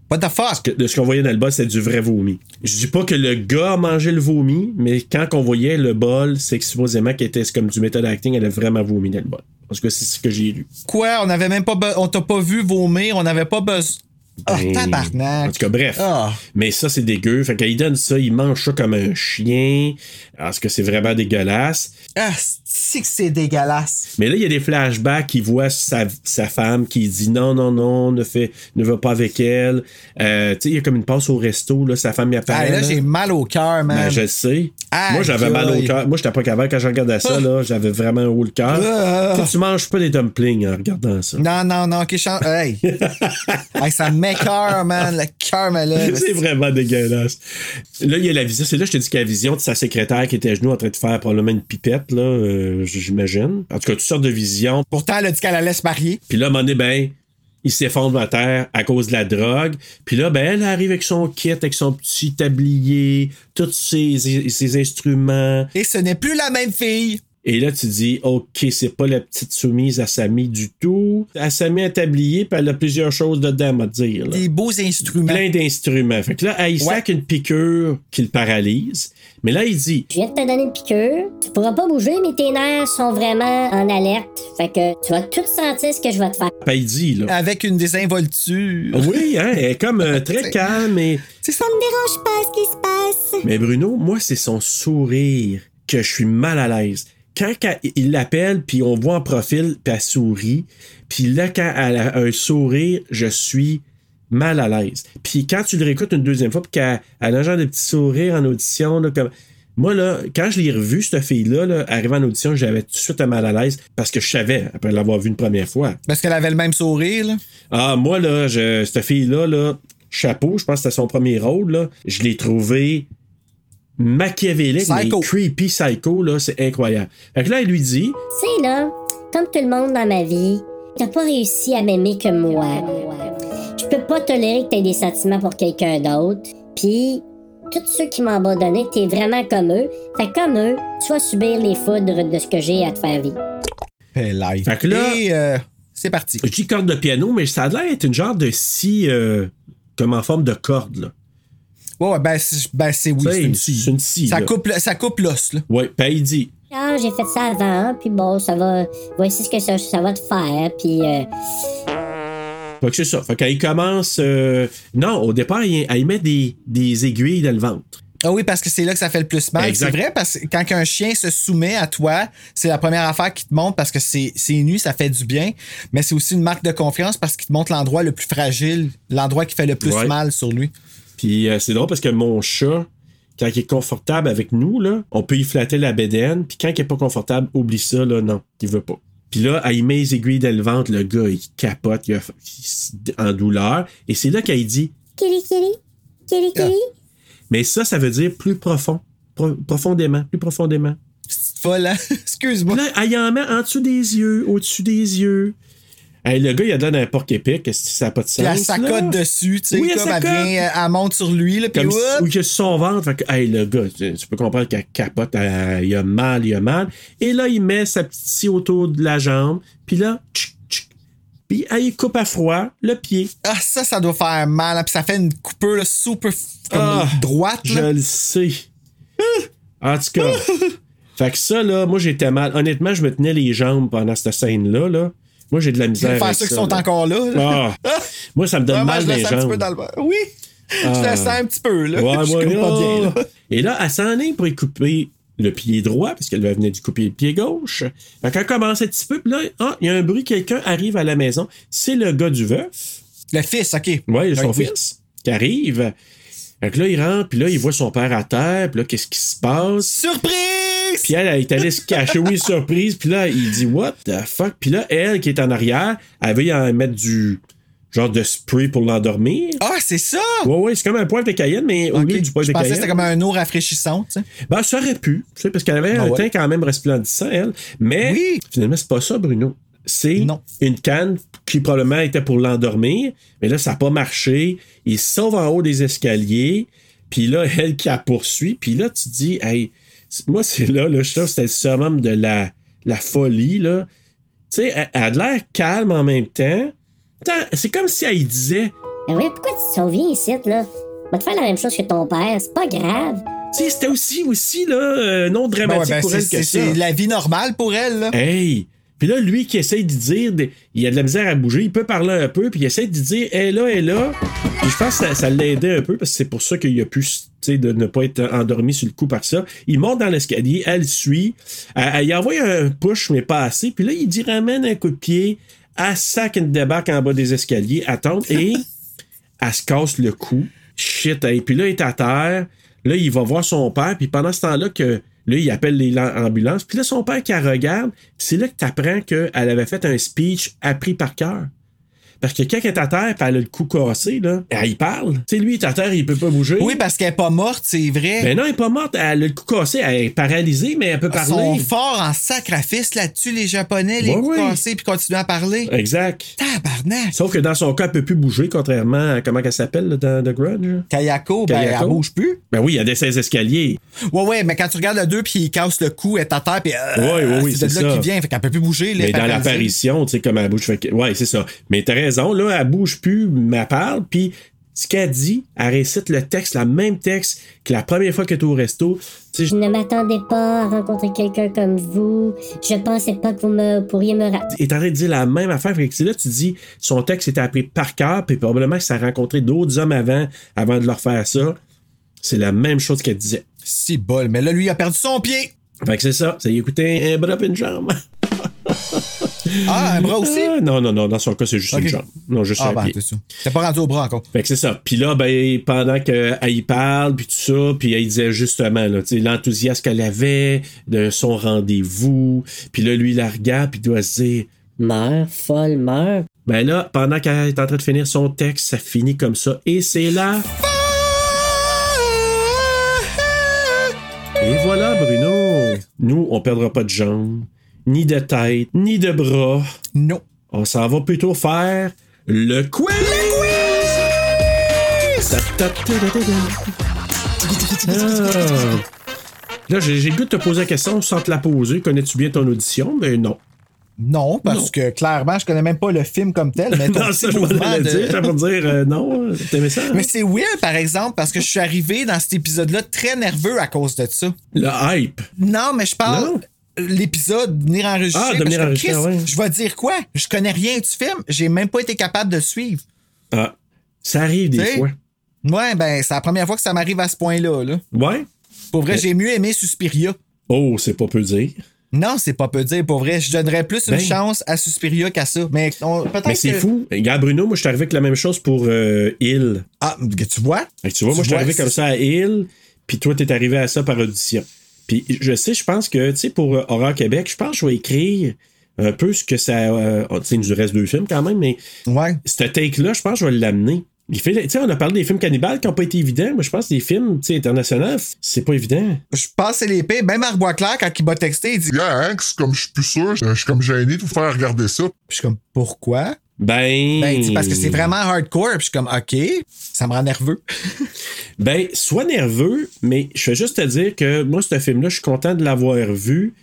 What the fuck? Que- de ce qu'on voyait dans le bol, c'était du vrai vomi. Je dis pas que le gars a mangé le vomi, mais quand on voyait le bol, c'est que supposément qu'elle était c'est comme du méthode acting, elle a vraiment vomi dans le bol. Parce que c'est ce que j'ai lu. Quoi? On avait même pas. On t'a pas vu vomir, on n'avait pas besoin. Ah, tabarnak. En tout cas, bref. Ah. Mais ça, c'est dégueu. Fait qu'il donne ça, il mange ça comme un chien. Parce que c'est vraiment dégueulasse? Ah, c'est que c'est dégueulasse. Mais là, il y a des flashbacks, il voit sa, sa femme qui dit non, non, non, ne, fait, ne va pas avec elle. Euh, tu sais, il y a comme une passe au resto, là, sa femme y Ah, apparaît. là, là. j'ai mal au cœur, man. Ben, je le sais. Moi, j'avais mal au cœur. Moi, j'étais pas capable. Quand je regardais ça, là, j'avais vraiment haut le cœur. Ah. Tu manges pas des dumplings en regardant ça. Non, non, non, ok, chan- Hey. hey, ça m'écœure, man. Le cœur me lève. C'est vraiment dégueulasse. Là, il y a la vision. C'est là que je te dis qu'il y a la vision de sa secrétaire qui était à genoux en train de faire probablement une pipette, là, euh, j'imagine. En tout cas, toutes sortes de visions. Pourtant, elle a dit qu'elle allait se marier. Puis là, à ben, il s'effondre à terre à cause de la drogue. Puis là, ben, elle arrive avec son kit, avec son petit tablier, tous ses instruments. Et ce n'est plus la même fille. Et là, tu dis, OK, c'est pas la petite soumise à Samy du tout. Elle s'est mis un tablier, puis elle a plusieurs choses dedans, à dire. là. Des beaux instruments. Plein d'instruments. Fait que là, elle, il Ouais. sac une piqûre qui le paralyse. Mais là, il dit, Je viens de te donner une piqûre. Tu pourras pas bouger, mais tes nerfs sont vraiment en alerte. Fait que tu vas tout sentir ce que je vais te faire. ben, il dit, là. Avec une désinvolture. Oui, hein, elle est comme euh, très calme, mais, Ça me dérange pas ce qui se passe. mais Bruno, moi, c'est son sourire que je suis mal à l'aise. Quand il l'appelle, puis on voit en profil, puis elle sourit. Puis là, quand elle a un sourire, je suis mal à l'aise. Puis quand tu le réécoutes une deuxième fois, puis qu'elle elle a un genre de petit sourire en audition, là, comme... Moi, là, quand je l'ai revu, cette fille-là, là, arrivant en audition, j'avais tout de suite un mal à l'aise parce que je savais, après l'avoir vue une première fois. Parce qu'elle avait le même sourire, là? Ah, moi, là, je, cette fille-là, là, chapeau, je pense que c'était son premier rôle, là, je l'ai trouvé machiavélique, Psycho. mais creepy psycho, là, c'est incroyable. Fait que là, il lui dit, Tu sais, là, comme tout le monde dans ma vie, t'as pas réussi à m'aimer que moi. Je peux pas tolérer que t'aies des sentiments pour quelqu'un d'autre. Puis, tous ceux qui m'ont abandonné, t'es vraiment comme eux. Fait que comme eux, tu vas subir les foudres de ce que j'ai à te faire vivre. Hey. Fait que là- Et euh, c'est parti. je dis corde de piano, mais ça a l'air d'être une genre de scie, euh, comme en forme de corde, là. Ouais, ouais, ben, c'est ben, c'est oui, c'est une scie. c'est une scie, Ça là. coupe, ça coupe l'os, là. Ouais, puis il dit, Ah, j'ai fait ça avant, puis bon, ça va. Voici ce que ça, ça va te faire, puis. euh, Fait que c'est ça. Fait qu'elle commence. euh, Non, au départ, il- elle met des, des aiguilles dans le ventre. Ah oui, parce que c'est là que ça fait le plus mal. Exact. C'est vrai, parce que quand un chien se soumet à toi, c'est la première affaire qui te montre parce que c'est c'est nu, ça fait du bien, mais c'est aussi une marque de confiance parce qu'il te montre l'endroit le plus fragile, l'endroit qui fait le plus Ouais. mal sur lui. Puis euh, c'est drôle parce que mon chat, quand il est confortable avec nous, là, on peut y flatter la bédaine. Puis quand il est pas confortable, oublie ça, là, non, il veut pas. Puis là, il met les aiguilles dans le ventre, le gars, il capote, il a- il en douleur. Et c'est là qu'il dit, Kiri, kiri. Kiri, kiri. mais ça, ça veut dire plus profond, pro- profondément, plus profondément. C'est folle, hein? Excuse-moi. Là, elle en met en dessous des yeux, au-dessus des yeux. Hey, le gars, il a donné un porc épic, ça n'a pas de sens? Puis elle s'accote dessus, tu sais, Oui, comme elle vient, elle monte sur lui, là, puis ou que son ventre. Fait que, hey, le gars, tu, tu peux comprendre qu'elle capote, elle- il a mal, il a mal. Et là, il met sa petite scie autour de la jambe. Puis là, tchic, tchic. Puis elle, il coupe à froid le pied. Ah, ça, ça doit faire mal, hein, puis ça fait une coupure là, super comme Ah, droite, Je là. le sais. En tout cas. fait que ça, là, moi, j'étais mal. Honnêtement, je me tenais les jambes pendant cette scène-là. Là. Moi, j'ai de la misère. faire ceux qui sont là. encore là. Ah. Moi, ça me donne Vraiment, mal je les un petit peu dans le. Oui, je Ah. le sens un petit peu, là. Ouais, je pas bien, là. Et là, elle s'en est pour y couper le pied droit, parce qu'elle venait du couper le pied gauche. Fait qu'elle commence un petit peu, puis là, ah, il y a un bruit, quelqu'un arrive à la maison. C'est le gars du veuf. Le fils, OK. Ouais, son Oui. fils qui arrive. Fait que là, il rentre, puis là, il voit son père à terre, puis là, qu'est-ce qui se passe? Surprise! Puis elle, elle est allée se cacher, oui, surprise. Puis là, il dit, what the fuck? Puis là, elle, qui est en arrière, elle veut y en mettre du genre de spray pour l'endormir. Ah, c'est ça! Ouais, ouais, c'est comme un poivre de Cayenne, mais au lieu du poivre Je de pensais que Cayenne. c'était comme un eau rafraîchissante, tu sais. Ben, ça aurait pu, tu sais, parce qu'elle avait Ah un ouais. teint quand même resplendissant, elle. Mais Oui. finalement, c'est pas ça, Bruno. C'est une canne qui probablement était pour l'endormir, mais là, ça n'a pas marché. Il sauve en haut des escaliers, puis là, elle qui la poursuit, puis là, tu te dis, hey, moi, c'est là, là, je trouve que c'était le summum de la, la folie, là. Tu sais, elle, elle a de l'air calme en même temps. C'est comme si elle disait, Mais ouais, pourquoi tu te souviens ici, là? Va te faire la même chose que ton père, c'est pas grave. tu sais, c'était aussi, aussi, là, euh, non Ben ouais, dramatique ben, pour elle que c'est- ça. c'est la vie normale pour elle, là. Hey! Puis là, lui qui essaye de dire, il a de la misère à bouger, il peut parler un peu, puis il essaie de dire, elle est là, elle est là. Puis je pense que ça, ça l'aidait un peu, parce que c'est pour ça qu'il a pu, tu sais, de ne pas être endormi sur le coup par ça. Il monte dans l'escalier, elle suit, elle, elle y envoie un push, mais pas assez, puis là, il dit, ramène un coup de pied, elle sac une débarque en bas des escaliers, attend, et elle se casse le cou. Shit, hey. Puis là, il est à terre. Là, il va voir son père. Puis pendant ce temps-là, que là, il appelle les lan- ambulances. Puis là, son père qui la regarde, c'est là que tu qu'elle avait fait un speech appris par cœur. Parce que quand elle est à terre, elle a le cou cassé, là, elle y parle. Tu sais, lui, il est à terre, il peut pas bouger. Oui, parce qu'elle est pas morte, c'est vrai. Ben non, elle est pas morte. Elle a le cou cassé. Elle est paralysée, mais elle peut Ils sont parler. forts en sacrifice là-dessus, les Japonais, les Ouais, coups cassés, puis continuent à parler. Exact. Tabarnak! Sauf que dans son cas, elle peut plus bouger, contrairement à comment elle s'appelle là, dans The Grudge. Kayako, ben, Kayako. elle bouge plus. Ben oui, il y a des 16 escaliers. Ouais, ouais, mais quand tu regardes le 2 puis il casse le cou, elle est à terre, puis euh, Ouais, ouais, oui, c'est de là qu'il vient, fait qu'elle peut plus bouger. Mais dans l'apparition, tu sais, comme elle bouge. Fait que, ouais, c'est ça. Mais t'as raison, là, elle bouge plus, mais elle parle, puis ce qu'elle dit, elle récite le texte, le même texte que la première fois qu'elle est au resto. Tu Je ne m'attendais pas à rencontrer quelqu'un comme vous. Je pensais pas que vous me pourriez me rappeler. est en train de dire la même affaire. Fait que c'est là, tu dis, son texte était appris par cœur, puis probablement que ça a rencontré d'autres hommes avant, avant de leur faire ça. C'est la même chose qu'elle disait. Si bol, mais là, lui, il a perdu son pied. Fait que c'est ça. Ça y écoutait un bras et une jambe. Ah, un bras aussi? Ah, non, non, non. Dans son cas, c'est juste une jambe. Non, juste Ah, un ben, pied. c'est ça. T'es pas rendu au bras encore. Fait que c'est ça. Puis là, ben, pendant qu'elle y parle, puis tout ça, puis elle disait justement, là, tu sais, l'enthousiasme qu'elle avait de son rendez-vous. Puis là, lui, il la regarde, puis il doit se dire, Meurs, folle, meurs. ben là, pendant qu'elle est en train de finir son texte, ça finit comme ça. Et c'est là. Et voilà, Bruno. Nous, on perdra pas de jambes, ni de tête, ni de bras. Non. On s'en va plutôt faire le quiz! Ta. Ah. Là, j'ai le goût de te poser la question sans te la poser. Connais-tu bien ton audition? Mais non. Non, parce Non. que clairement, je connais même pas le film comme tel, mais non, ça, je vais mouvement le dire. Pour dire euh, non. T'aimais ça? hein? Mais c'est weird, par exemple, parce que je suis arrivé dans cet épisode-là très nerveux à cause de ça. Le hype. Non, mais je parle. Non? L'épisode, venir enregistrer. Ah, de venir enregistrer, Chris, ouais. Je vais dire quoi? Je connais rien du film. J'ai même pas été capable de suivre. Ah, ça arrive des T'sais? fois. Ouais, ben, c'est la première fois que ça m'arrive à ce point-là. Là. Ouais. Pour vrai, j'ai mieux aimé Suspiria. Oh, c'est pas peu dire. Non, c'est pas peu dire. Pour vrai, je donnerais plus une Ben. chance à Suspiria qu'à ça. Mais on- peut-être Mais c'est que- fou. Regarde, Bruno, moi, je suis arrivé avec la même chose pour euh, Hill. Ah, tu vois? Tu vois, Tu moi, je suis arrivé comme ça à Hill, puis toi, t'es arrivé à ça par audition. Puis je sais, je pense que, tu sais, pour euh, Horreur Québec, je pense que je vais écrire un peu ce que ça. Euh, tu sais, il nous reste deux films quand même, mais Ouais. ce take-là, je pense que je vais l'amener. Il fait- Tu sais, on a parlé des films cannibales qui n'ont pas été évidents. Moi, je pense que les films tu sais, internationaux, c'est pas évident. Je pense que c'est l'épée. Même Marc Boisclair, quand il m'a texté, il dit Yeah, c'est comme je suis plus sûr, je je suis comme gêné de vous faire regarder ça. Puis je suis comme, pourquoi? Ben. Ben, parce que c'est vraiment hardcore. Puis je suis comme, OK, ça me rend nerveux. Ben, sois nerveux, mais je vais juste te dire que moi, ce film-là, je suis content de l'avoir vu,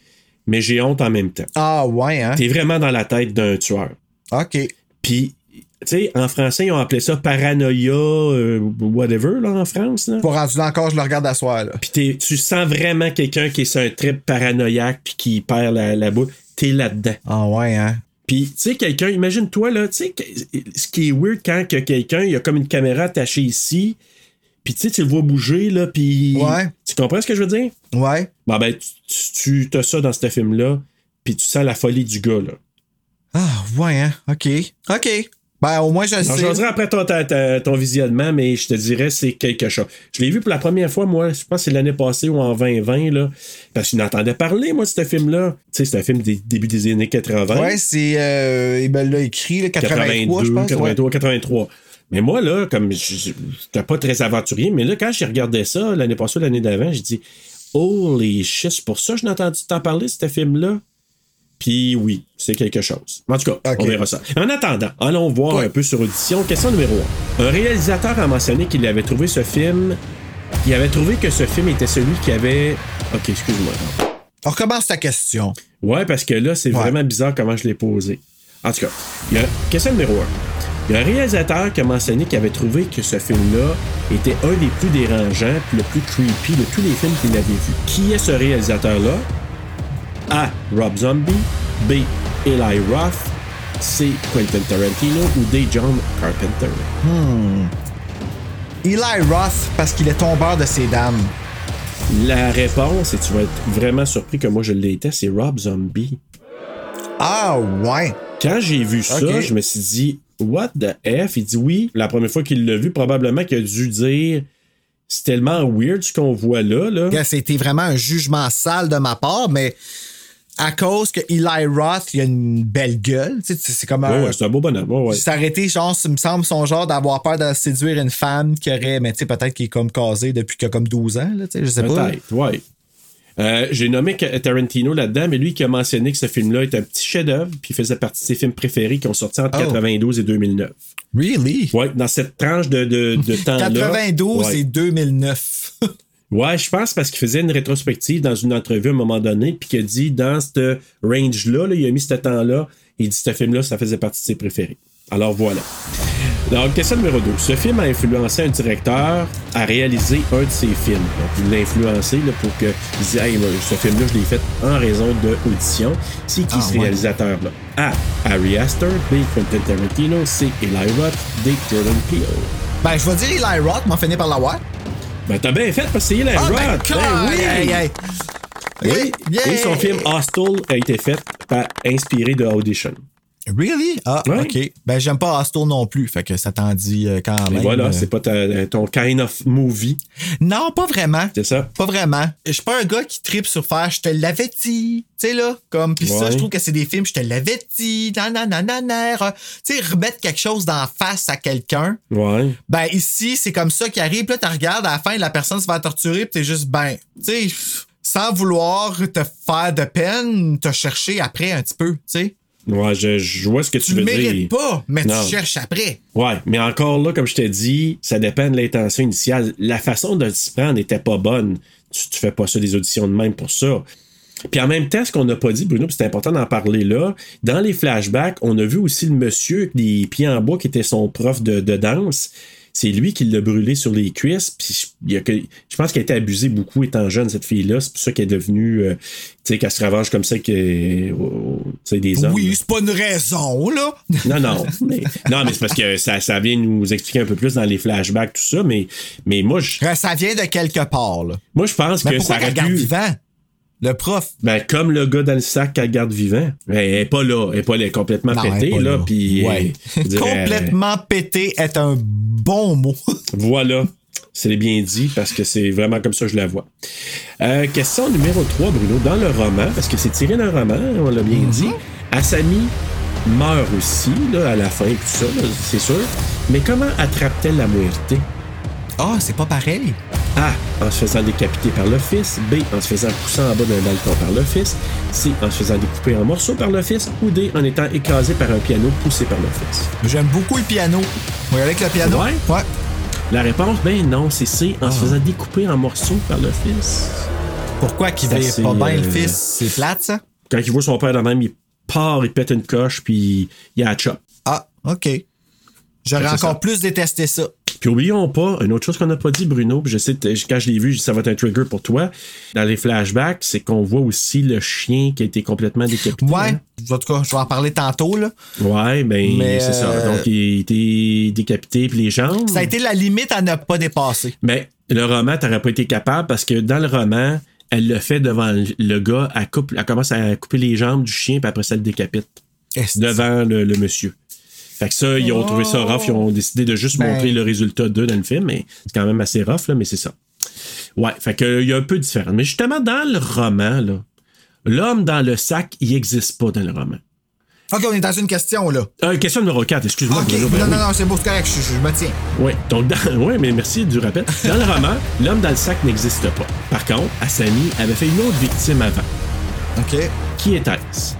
mais j'ai honte en même temps. Ah, ouais, hein? T'es vraiment dans la tête d'un tueur. OK. Puis, tu sais, en français, ils ont appelé ça paranoïa, euh, whatever, là, en France. Là. Pour rendu là encore, je le regarde à soir, là. Puis t'es- tu sens vraiment quelqu'un qui est sur un trip paranoïaque puis qui perd la, la boule. T'es là-dedans. Ah, ouais, hein? Puis, tu sais, quelqu'un, imagine-toi, là, tu sais, ce qui est weird quand que quelqu'un, il y a comme une caméra attachée ici, puis tu sais, tu le vois bouger, là, puis... Ouais. Tu comprends ce que je veux dire? Ouais. Bon, ben, tu, tu as ça dans ce film-là, puis tu sens la folie du gars, là. Ah, ouais, hein? OK. OK. Ben, au moins, je le sais. je après ton, ta- ton visionnement, mais je te dirais c'est quelque chose. Je l'ai vu pour la première fois, moi, je pense que c'est l'année passée ou en 2020, là, parce que je n'entendais parler, moi, de ce film-là. Tu sais, c'est un film des début des années 80. Ouais, c'est. Euh, il me l'a écrit, là, 83, je pense. ouais. 83, 83. Mais moi, là, comme je j'étais pas très aventurier, mais là, quand j'ai regardé ça l'année passée, l'année d'avant, j'ai dit Holy shit, c'est pour ça que je n'ai entendu t'en parler, ce film-là. Puis oui, c'est quelque chose. En tout cas, on verra ça. En attendant, allons voir Ouais. un peu sur audition. Question numéro 1. Un réalisateur a mentionné qu'il avait trouvé ce film. Il avait trouvé que ce film était celui qui avait. Ok, excuse-moi. On recommence ta question. Ouais, parce que là, c'est Ouais. vraiment bizarre comment je l'ai posé. En tout cas, il y a question numéro 1. Il y a un réalisateur qui a mentionné qu'il avait trouvé que ce film-là était un des plus dérangeants puis le plus creepy de tous les films qu'il avait vus. Qui est ce réalisateur-là? A. Rob Zombie. B. Eli Roth. C. Quentin Tarantino. Ou D. John Carpenter? Eli Roth, parce qu'il est tombeur de ses dames. La réponse, et tu vas être vraiment surpris que moi je l'étais, c'est Rob Zombie. Ah, ouais. Quand j'ai vu ça, je me suis dit, What the F? Il dit oui. La première fois qu'il l'a vu, probablement qu'il a dû dire c'est tellement weird ce qu'on voit là. là. C'était vraiment un jugement sale de ma part, mais à cause que Eli Roth, il a une belle gueule. C'est comme un. ouais, c'est un beau bonhomme. Ouais, ouais. S'arrêter, genre, ça me semble son genre d'avoir peur de séduire une femme qui aurait, mais tu sais, peut-être qu'il est comme casé depuis qu'il a comme 12 ans, là, tu sais, je sais pas. Peut-être, ouais. Euh, J'ai nommé Tarantino là-dedans, mais lui qui a mentionné que ce film-là est un petit chef-d'œuvre, puis il faisait partie de ses films préférés qui ont sorti entre Oh. 92 et 2009. Really? Ouais, dans cette tranche de, de, de temps-là. 92 ouais. et 2009. Ouais, je pense parce qu'il faisait une rétrospective dans une entrevue à un moment donné, puis qu'il a dit dans ce range-là, là, il a mis ce temps-là, il dit ce film-là, ça faisait partie de ses préférés. Alors voilà. Donc, question numéro 2. Ce film a influencé un directeur à réaliser un de ses films. Donc, il l'a influencé là, pour qu'il dise Hey, ce film-là, je l'ai fait en raison de audition. C'est qui Ah, ce ouais. réalisateur-là? A. Harry Astor. B. Quentin Tarantino. C. Eli Roth. D. Jordan Peele. Ben, je vais dire Eli Roth, m'en finir par l'avoir. Ben, t'as bien fait parce que c'est Eli Ah, Roth. ben, Ben oui. hey, hey. Oui. Yeah. Et son film Hostel a été fait par inspiré de Audition. Really? Ah, Ouais. OK. Ben, j'aime pas Hostel non plus, fait que ça t'en dit euh, quand Et même. voilà, euh. c'est pas ta- ton kind of movie, Non, pas vraiment. c'est ça? Pas vraiment. Je suis pas un gars qui tripe sur faire je te l'avais dit. Tu sais, là, comme. Puis ça, je trouve que c'est des films, je te l'avais dit. Nananananer. Tu sais, remettre quelque chose d'en face à quelqu'un. Ouais. Ben, ici, c'est comme ça qui arrive. Puis là, tu regardes, à la fin, la personne se va torturer, puis t'es juste, ben, tu sais, sans vouloir te faire de peine, te chercher après un petit peu, tu sais. Ouais, je, je vois ce que tu, Tu le veux dire. mérites pas, mais Non. tu cherches après. Ouais, mais encore là, comme je t'ai dit, ça dépend de l'intention initiale. La façon de s'y prendre n'était pas bonne. Tu, tu fais pas ça des auditions de même pour ça. Puis en même temps, ce qu'on n'a pas dit, Bruno, c'est important d'en parler là, dans les flashbacks, on a vu aussi le monsieur des pieds en bois qui était son prof de, de danse. C'est lui qui l'a brûlé sur les cuisses. Puis il a que- je pense qu'elle a été abusée beaucoup étant jeune, cette fille-là. C'est pour ça qu'elle est devenue, euh, tu sais, qu'elle se ravage comme ça que, euh, tu sais, des hommes. Oui, c'est pas une raison, là. Non, non. Mais, non, mais c'est parce que ça, ça vient nous expliquer un peu plus dans les flashbacks, tout ça. Mais, mais moi, je, Ça vient de quelque part, là. moi, je pense Mais que ça aurait vivant? Le prof. Ben, comme le gars dans le sac qu'elle garde vivant. Elle est pas là. Elle est pas là. Elle est complètement Non, elle est pétée, là. là. Puis, Ouais. euh, dirais, Complètement pété est un bon mot. Voilà. C'est bien dit parce que c'est vraiment comme ça que je la vois. Euh, question numéro 3, Bruno. Dans le roman, parce que c'est tiré d'un roman, on l'a bien dit, Asami meurt aussi là, à la fin, tout ça, c'est sûr. Mais comment attrape-t-elle la muerte? Ah, c'est pas pareil. A. En se faisant décapiter par le fils. B. En se faisant pousser en bas d'un balcon par le fils. C. En se faisant découper en morceaux par le fils. Ou D. En étant écrasé par un piano poussé par le fils. J'aime beaucoup le piano. Aller avec le piano? Ouais? Ouais. La réponse, ben non, c'est C. En se faisant découper en morceaux par le fils. Pourquoi qu'il assez, pas bien le euh, fils? C'est plate, ça? Quand il voit son père dans le même, il part, il pète une coche, puis il a la chop. Ah, OK. J'aurais encore ça. plus détesté ça. Puis oublions pas, une autre chose qu'on n'a pas dit, Bruno, puis je sais, quand je l'ai vu, ça va être un trigger pour toi. Dans les flashbacks, c'est qu'on voit aussi le chien qui a été complètement décapité. Ouais. hein. En tout cas, je vais en parler tantôt, là. Ouais, ben Mais, c'est ça. euh, Donc il a été décapité, puis les jambes. Ça a été la limite à ne pas dépasser. Mais le roman, t'aurais pas été capable parce que dans le roman, elle le fait devant le- le gars, elle, coupe, elle commence à couper les jambes du chien, puis après ça, elle le décapite. Est-ce- devant le, le monsieur. Fait que ça, ils ont trouvé ça rough. Ils ont décidé de juste Ben. montrer le résultat d'eux dans le film, mais c'est quand même assez rough, là, mais c'est ça. Ouais, fait que il y a un peu différent. Mais justement, dans le roman, là, l'homme dans le sac, il n'existe pas dans le roman. OK, on est dans une question, là. Euh, question numéro 4, excuse-moi. OK. Bruno, ben non, non, non, c'est beau, c'est correct. Je, je me tiens. Oui, donc dans, ouais, mais merci du rappel. Dans le roman, l'homme dans le sac n'existe pas. Par contre, Asami avait fait une autre victime avant. OK. Qui était-ce?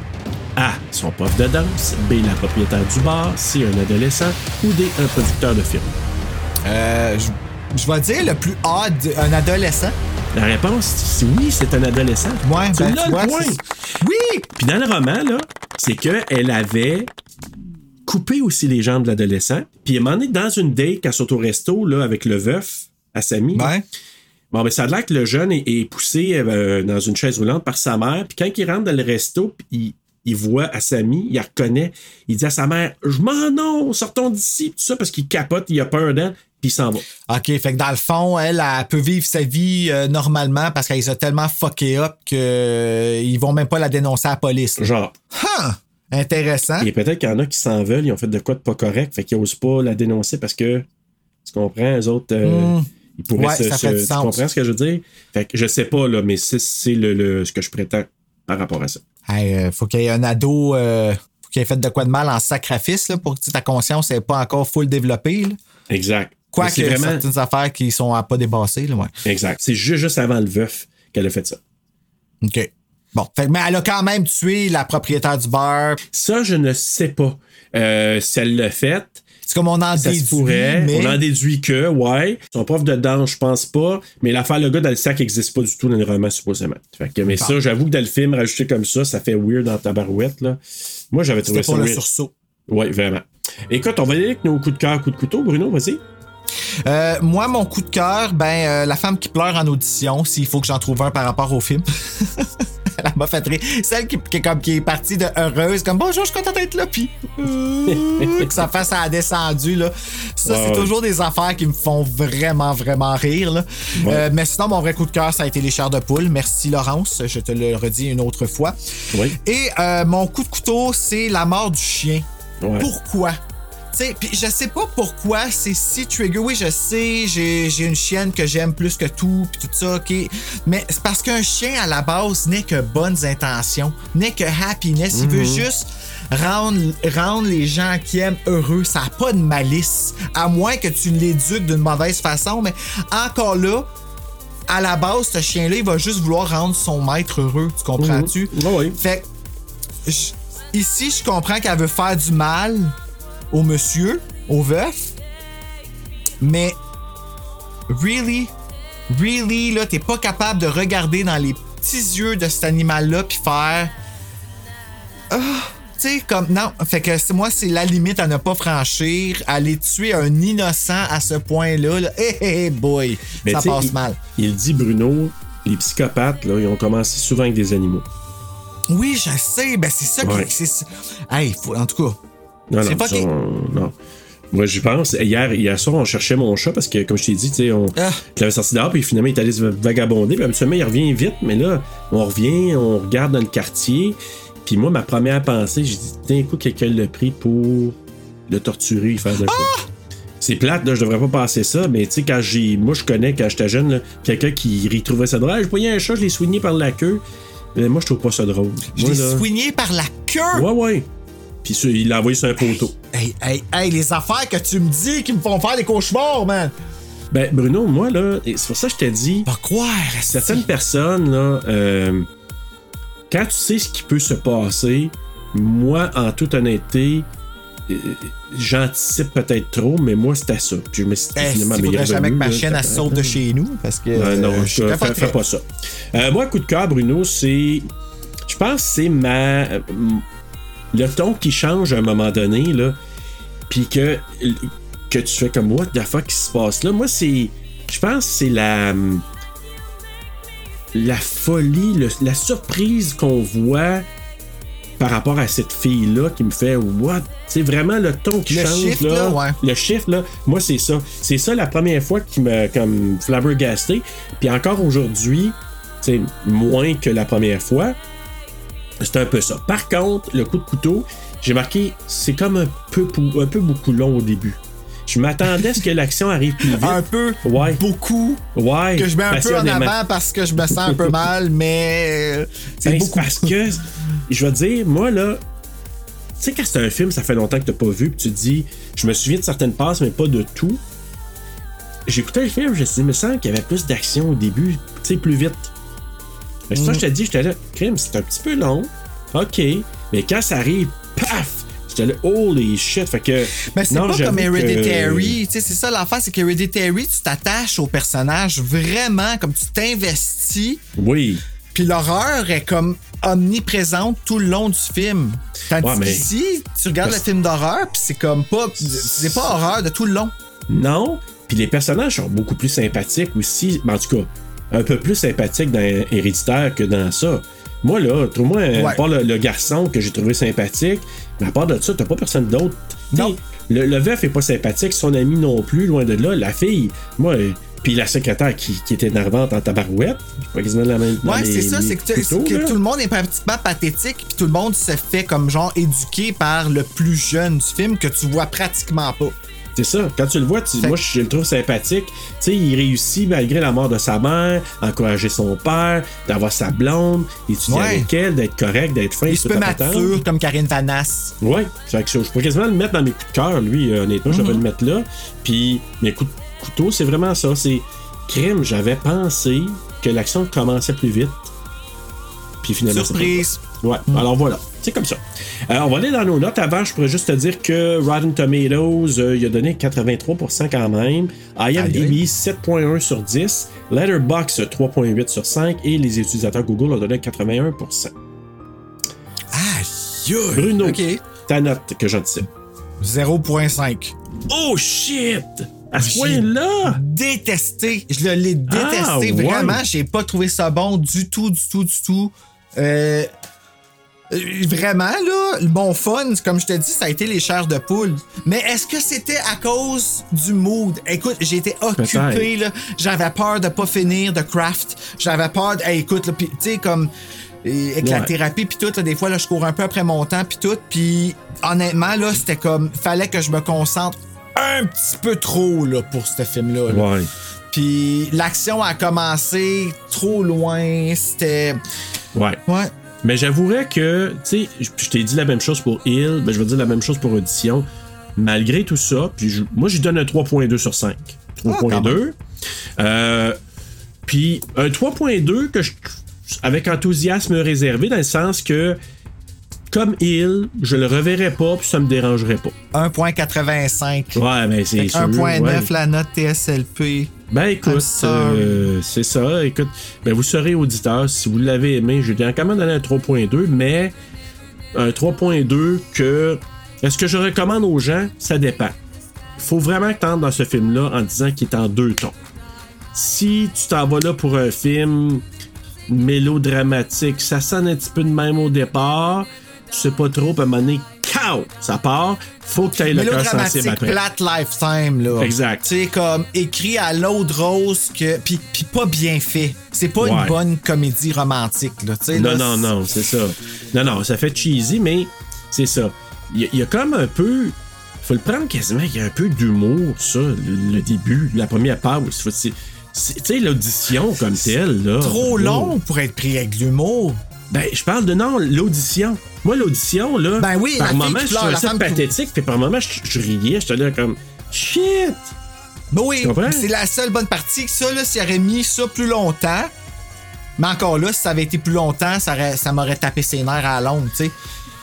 A. Son prof de danse. B. La propriétaire du bar. C. Un adolescent. Ou D. Un producteur de film. Euh, je, je vais dire le plus odd, un adolescent. La réponse, c'est oui, c'est un adolescent. Ouais, tu ben, l'as le point. Oui! Puis dans le roman, là, c'est qu'elle avait coupé aussi les jambes de l'adolescent. Puis un moment donné, dans une date, quand sont au resto, là, avec le veuf, à Samy, Ouais. bon, ben, ça a l'air que le jeune est, est poussé euh, dans une chaise roulante par sa mère. Puis quand il rentre dans le resto, il, il voit à Samy, il la reconnaît, il dit à sa mère Je m'en non, sortons d'ici, tout ça, parce qu'il capote, il a peur d'elle, puis il s'en va. OK, fait que dans le fond, elle, elle peut vivre sa vie euh, normalement parce qu'elle a tellement fucké up qu'ils vont même pas la dénoncer à la police. là. Genre. Huh! Intéressant. Et peut-être qu'il y en a qui s'en veulent, ils ont fait de quoi de pas correct, fait qu'ils osent pas la dénoncer parce que, tu comprends, eux autres, euh, Mm. ils pourraient Ouais, se, ça se- fait du Tu sens. comprends ce que je veux dire? Fait que je sais pas, là, mais c'est, c'est le, le- ce que je prétends par rapport à ça. Hey, euh, faut qu'il y ait un ado, euh, faut qu'il ait fait de quoi de mal en sacrifice là, pour que ta conscience n'est pas encore full développée. là. Exact. Quoique c'est vraiment. certaines affaires qui sont à pas dépasser. Là, ouais. Exact. C'est juste, juste avant le veuf qu'elle a fait ça. OK. Bon, fait, que- mais elle a quand même tué la propriétaire du bar. Ça, je ne sais pas euh, si elle l'a fait. C'est comme on en Ça déduit. se pourrait. mais... On en déduit que, ouais. Son prof de danse, je pense pas. Mais l'affaire, le gars dans le sac n'existe pas du tout dans le roman, supposément. Fait que, mais Bon. ça, j'avoue que dans le film, rajouté comme ça, ça fait weird dans ta barouette, là. Moi, j'avais trouvé ça pour le sursaut. Oui, vraiment. Écoute, on va y aller avec nos coups de cœur, coups de couteau. Bruno, vas-y. Euh, moi, mon coup de cœur, ben, euh, la femme qui pleure en audition, s'il faut que j'en trouve un par rapport au film. Elle m'a fait rire. Celle qui, qui est comme, qui est partie de heureuse, comme bonjour, je suis contente d'être là, puis euh, que sa face a descendu, là. Ça, c'est toujours des affaires qui me font vraiment, vraiment rire, là. Ouais. Mais sinon, mon vrai coup de cœur, ça a été les chairs de poule. Merci, Laurence. Je te le redis une autre fois. Oui. Et mon coup de couteau, c'est la mort du chien. Ouais. Pourquoi? Sais, puis je sais pas pourquoi c'est si trigger. Oui, je sais, j'ai une chienne que j'aime plus que tout, puis tout ça, ok. Mais c'est parce qu'un chien, à la base, n'est que bonnes intentions, n'est que happiness. Il veut juste rendre, rendre les gens qui aiment heureux. Ça n'a pas de malice. À moins que tu l'éduques d'une mauvaise façon, mais encore là, à la base, ce chien-là, il va juste vouloir rendre son maître heureux. Tu comprends-tu? Mhm. Ouais. Fait que, je- ici, je comprends qu'elle veut faire du mal au monsieur, au veuf, mais really, really, là, t'es pas capable de regarder dans les petits yeux de cet animal-là puis faire. Ah, tu sais, comme. Non, fait que moi, c'est la limite à ne pas franchir. Aller tuer un innocent à ce point-là, là, hé hé hé, boy, Mais ça passe il- mal. Il dit, Bruno, les psychopathes, là, ils ont commencé souvent avec des animaux. Oui, je sais, ben c'est ça Ouais. qui. c'est- Hey, faut, en tout cas. Non, C'est non, ça, on- non. Moi, j'y pense. Hier, hier soir, on cherchait mon chat parce que, comme je t'ai dit, tu sais, on Ah. je l'avais sorti dehors, puis finalement, il est allé se vagabonder. Puis habituellement, il revient vite, mais là, on revient, on regarde dans le quartier. Puis moi, ma première pensée, j'ai dit, d'un coup, quelqu'un l'a pris pour le torturer, faire de quoi. Ah! C'est plate, là, je devrais pas passer ça, mais tu sais, quand j'ai. Moi, je connais, quand j'étais jeune, là, quelqu'un qui retrouvait ça drôle. Ah, je voyais un chat, je l'ai soigné par la queue. Mais moi, je trouve pas ça drôle. Je Moi, l'ai là- soigné par la queue? Ouais, ouais. Puis il l'a envoyé sur un poteau. Hey, hey, hey, les affaires que tu me dis qui me font faire des cauchemars, man. Ben, Bruno, moi, là, c'est pour ça que je t'ai dit, Pas croire, certaines personnes, là, euh, quand tu sais ce qui peut se passer, moi, en toute honnêteté, euh, j'anticipe peut-être trop, mais moi, c'était ça. Puis je me suis dit, Eh, finalement, mais jamais que ma elle fait- saute de chez nous parce que. Non, euh, je je fais, pas ça. Euh, moi, coup de cœur, Bruno, c'est. Je pense que c'est ma. Le ton qui change à un moment donné, là. Puis que. Que tu fais comme, what the fuck qui se passe là? Moi, c'est. Je pense que c'est la. La folie, le- la surprise qu'on voit par rapport à cette fille-là qui me fait what? C'est vraiment le ton qui Le change. là. là, ouais. Le chiffre, là, moi, c'est ça. C'est ça la première fois qui m'a comme flabbergasté. Puis encore aujourd'hui, c'est moins que la première fois. C'est un peu ça. Par contre, le coup de couteau, j'ai marqué, c'est comme un peu, pou- un peu beaucoup long au début. Je m'attendais à ce que l'action arrive plus vite. Un peu, Ouais. beaucoup, Ouais. que je mets un peu en avant parce que je me sens un peu mal, mais euh, c'est Ben, beaucoup. parce que, je vais te dire, moi, là, tu sais, quand c'est un film, ça fait longtemps que t'as pas vu, puis tu te dis, je me souviens de certaines passes, mais pas de tout. J'écoutais le film, je me suis dit, il me semble qu'il y avait plus d'action au début, tu sais, plus vite. Mais c'est ça, que je te dis, j'étais là, crime, c'est un petit peu long, ok, mais quand ça arrive, paf! J'étais là, holy shit, fait que. Mais c'est non, pas comme que- Hereditary. Tu sais, c'est ça l'affaire, c'est qu'Hereditary, tu t'attaches au personnage vraiment, comme tu t'investis. Oui. Puis l'horreur est comme omniprésente tout le long du film. Tandis Ouais, mais- qu'ici, tu regardes Parce- le film d'horreur, puis c'est comme pas. C'est pas horreur de tout le long. Non. Puis les personnages sont beaucoup plus sympathiques aussi. Ben, en tout cas, un peu plus sympathiques dans Héréditaire que dans ça. Moi, là, trouve-moi, Ouais. à part le, le garçon que j'ai trouvé sympathique, mais à part de ça, t'as pas personne d'autre. Non. Le, le veuf est pas sympathique, son ami non plus, loin de là. La fille, moi, euh, puis la secrétaire qui, qui était énervante en tabarouette, pas quasiment la même. Ouais, c'est ça, c'est que, couteaux, tout le monde est pratiquement pathétique, puis tout le monde se fait comme genre éduqué par le plus jeune du film que tu vois pratiquement pas. C'est ça. Quand tu le vois, tu- moi, je le trouve sympathique. Tu sais, il réussit, malgré la mort de sa mère, à encourager son père, d'avoir sa blonde, étudier Ouais. avec elle, d'être correct, d'être fin. Il se peut mature comme Karine Vanas. Ouais. Fait que je, je peux quasiment le mettre dans mes coups de cœur, lui, euh, honnêtement, je Mhm. devrais le mettre là. Puis, mes coups de couteau, c'est vraiment ça. C'est crime. J'avais pensé que l'action commençait plus vite. Puis finalement. Surprise. Ouais, alors voilà, c'est comme ça. Euh, on va aller dans nos notes. Avant, je pourrais juste te dire que Rotten Tomatoes, euh, il a donné 83% quand même. IMDb, 7.1 sur 10. Letterboxd, 3.8 sur 5. Et les utilisateurs Google ont donné 81%. Aïe! Bruno, ta note que j'anticipe. 0.5. Oh shit! À ce point-là! Détesté. Je l'ai détesté. Ah, ouais. Vraiment, j'ai pas trouvé ça bon du tout, du tout, du tout. Euh, Vraiment, là, mon fun, comme je te dis, ça a été les chairs de poule. Mais est-ce que c'était à cause du mood? Écoute, été occupé, là. J'avais peur de pas finir de craft. J'avais peur de. Hey, écoute, là, pis, tu sais, comme. et- Avec la thérapie, puis tout, là, des fois, là, je cours un peu après mon temps, puis tout. Puis honnêtement, là, c'était comme. Fallait que je me concentre un petit peu trop, là, pour ce film-là. là. Ouais. Puis l'action a commencé trop loin. C'était. Ouais. Ouais. Mais j'avouerais que, tu sais, je je t'ai dit la même chose pour Hill, ben je vais dire la même chose pour Audition. Malgré tout ça, puis je- moi, j'y donne un 3.2 sur 5. 3.2. Euh, puis un 3.2 que je, avec enthousiasme réservé, dans le sens que, comme Hill, je le reverrai pas, puis ça me dérangerait pas. 1.85. Ouais, mais c'est sûr. 1.9 ouais. la note TSLP. Ben écoute, euh, c'est ça. Écoute, ben vous serez auditeur si vous l'avez aimé. Je lui ai quand même donné un 3.2, mais un 3.2 que. Est-ce que je recommande aux gens? Ça dépend. Il faut vraiment que tu entres dans ce film-là en disant qu'il est en deux tons. Si tu t'en vas là pour un film mélodramatique, ça sonne un petit peu de même au départ, tu sais pas trop, puis à un moment donné, cow, ça part, faut que tu aies le cœur sensible après. plate lifetime, là. Exact. Tu sais, comme écrit à l'autre rose que. Puis, puis pas bien fait. C'est pas Ouais. une bonne comédie romantique, là. Tu sais, Non, là, non, non, c'est ça. Non, non, ça fait cheesy, mais c'est ça. Il y, y a comme un peu. faut le prendre quasiment, il y a un peu d'humour, ça, le, le début, la première pause. Tu sais, l'audition comme telle, là. Trop Oh. long pour être pris avec l'humour. Ben, je parle de non, l'audition. Moi, l'audition, là, Ben oui, par moment, je trouvais ça pathétique, puis par moment, je, je riais, j'étais là comme shit! Ben oui, c'est la seule bonne partie. Ça, là, s'il aurait mis ça plus longtemps. Mais encore là, si ça avait été plus longtemps, ça, aurait- ça m'aurait tapé ses nerfs à la longue, tu sais.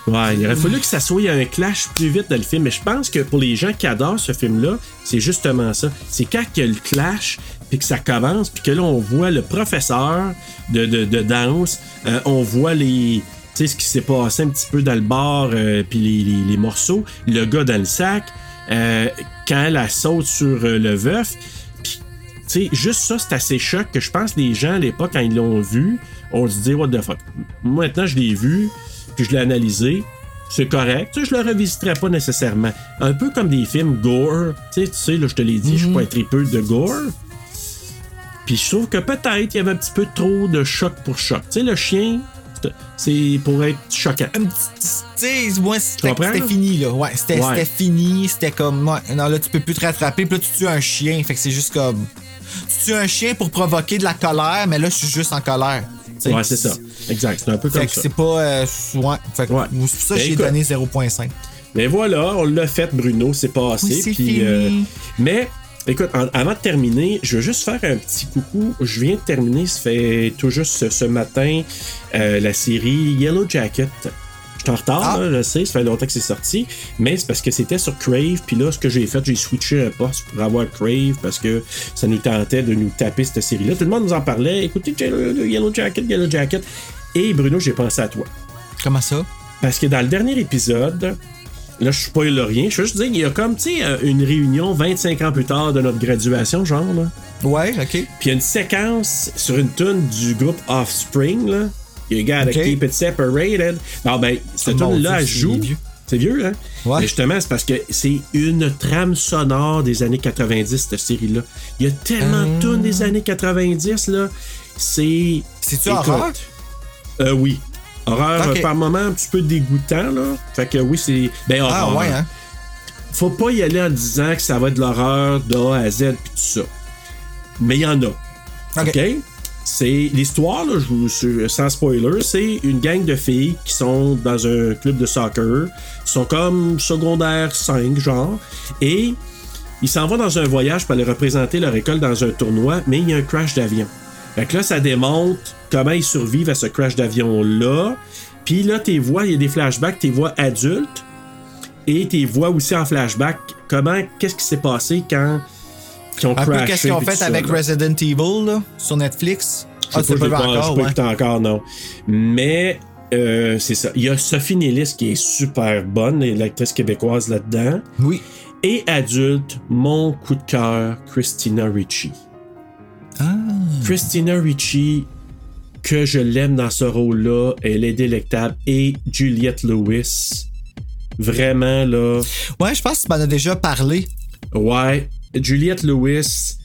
Ouais, il aurait fallu que ça soit un clash plus vite dans le film. Mais je pense que pour les gens qui adorent ce film-là, c'est justement ça. C'est quand il y a le clash, puis que ça commence, puis que là, on voit le professeur de, de, de danse, euh, on voit les. Tu sais, ce qui s'est passé un petit peu dans le bar, euh, puis les, les- les morceaux, le gars dans le sac, euh, quand elle saute sur le veuf, puis tu sais, juste ça, c'est assez choc que je pense que les gens à l'époque, quand ils l'ont vu, ont se dit, what the fuck. Moi, maintenant, je l'ai vu, puis je l'ai analysé. C'est correct. Tu sais, je le revisiterai pas nécessairement. Un peu comme des films gore. Tu sais, tu sais, là, je te l'ai dit, je suis pas un tripeux de gore. Puis je trouve que peut-être il y avait un petit peu trop de choc pour choc. Tu sais, le chien, c'est- pour être choquant. Un petit- Tu sais, moi, c'était fini, là. Ouais, c'était Ouais. fini. C'était comme. ouais, non, là, tu peux plus te rattraper. Puis là, tu tues un chien. Fait que c'est juste comme. Tu tues un chien pour provoquer de la colère, mais là, je suis juste en colère. Ouais, c'est ça. Exact. C'est un peu Fait comme que ça. c'est pas. euh, ouais. Fait que Ouais. c'est pour ça que Ben, j'ai donné 0.5. Mais voilà, on l'a fait, Bruno, c'est passé. Oui, puis, euh, mais, écoute, en- avant de terminer, je veux juste faire un petit coucou. Je viens de terminer, ça fait tout juste ce, ce matin, euh, la série Yellow Jacket. Je suis en retard, Ah. là, je sais, ça fait longtemps que c'est sorti, mais c'est parce que c'était sur Crave, puis là, ce que j'ai fait, j'ai switché un poste pour avoir Crave parce que ça nous tentait de nous taper cette série-là. Tout le monde nous en parlait. Écoutez, Yellow Jacket, Yellow Jacket. Et Bruno, j'ai pensé à toi. Comment ça? Parce que dans le dernier épisode, là, je spoil rien, je veux juste dire, il y a comme, tu sais, euh, une réunion 25 ans plus tard de notre graduation, genre, là. Ouais, ok. Puis il y a une séquence sur une tune du groupe Offspring, là. You gotta keep it separated. Non, ben, cette tune-là, elle joue. vieux. C'est vieux, hein? Ouais. Mais justement, c'est parce que c'est une trame sonore des années 90, cette série-là. Il y a tellement de tunes des années 90, là. C'est. C'est-tu horreur? Euh, oui. Horreur, par moment, un petit peu dégoûtant, là. Fait que oui, c'est. Ben, Ah, horreur. ouais, hein? Faut pas y aller en disant que ça va être de l'horreur de A à Z pis tout ça. Mais il y en a. Ok. C'est l'histoire, là, je vous- sans spoiler, c'est une gang de filles qui sont dans un club de soccer. Ils sont comme secondaire 5, genre. Et ils s'en vont dans un voyage pour aller représenter leur école dans un tournoi, mais il y a un crash d'avion. Fait que là, ça démontre comment ils survivent à ce crash d'avion-là. Puis là, tes voix, il y a des flashbacks, tes voix adultes. Et tes voix aussi en flashback. Comment, qu'est-ce qui s'est passé quand ils ont Un peu crashé. qu'est-ce qu'ils ont fait ça, avec là? Resident Evil, là, sur Netflix? Je Ah, sais pas, pas pas- encore, pas ouais. écouté encore, non. Mais euh, c'est ça. Il y a Sophie Nélis qui est super bonne, l'actrice québécoise là-dedans. Oui. Et adulte, mon coup de cœur, Christina Ricci. Ah. Christina Ricci, que je l'aime dans ce rôle-là, elle est délectable. Et Juliette Lewis, vraiment là. Ouais, je pense que tu m'en as déjà parlé. Ouais, Juliette Lewis,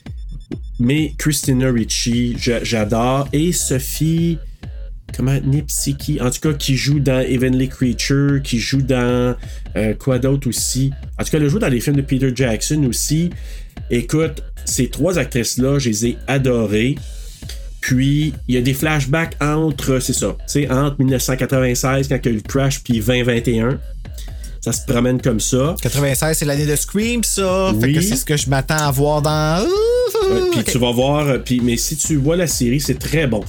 mais Christina Ricci, j'adore. Et Sophie, comment, Nipsiki, en tout cas, qui joue dans Heavenly Creature, qui joue dans euh, quoi d'autre aussi. En tout cas, elle joue dans les films de Peter Jackson aussi. Écoute, ces trois actrices-là, je les ai adorées. Puis, il y a des flashbacks entre, c'est ça, tu sais, entre 1996, quand il y a eu le crash, puis 2021. Ça se promène comme ça. 96, c'est l'année de Scream, ça. Fait Oui. que c'est ce que je m'attends à voir dans. Ouais, puis tu vas voir, euh, puis, mais si tu vois la série, c'est très bon.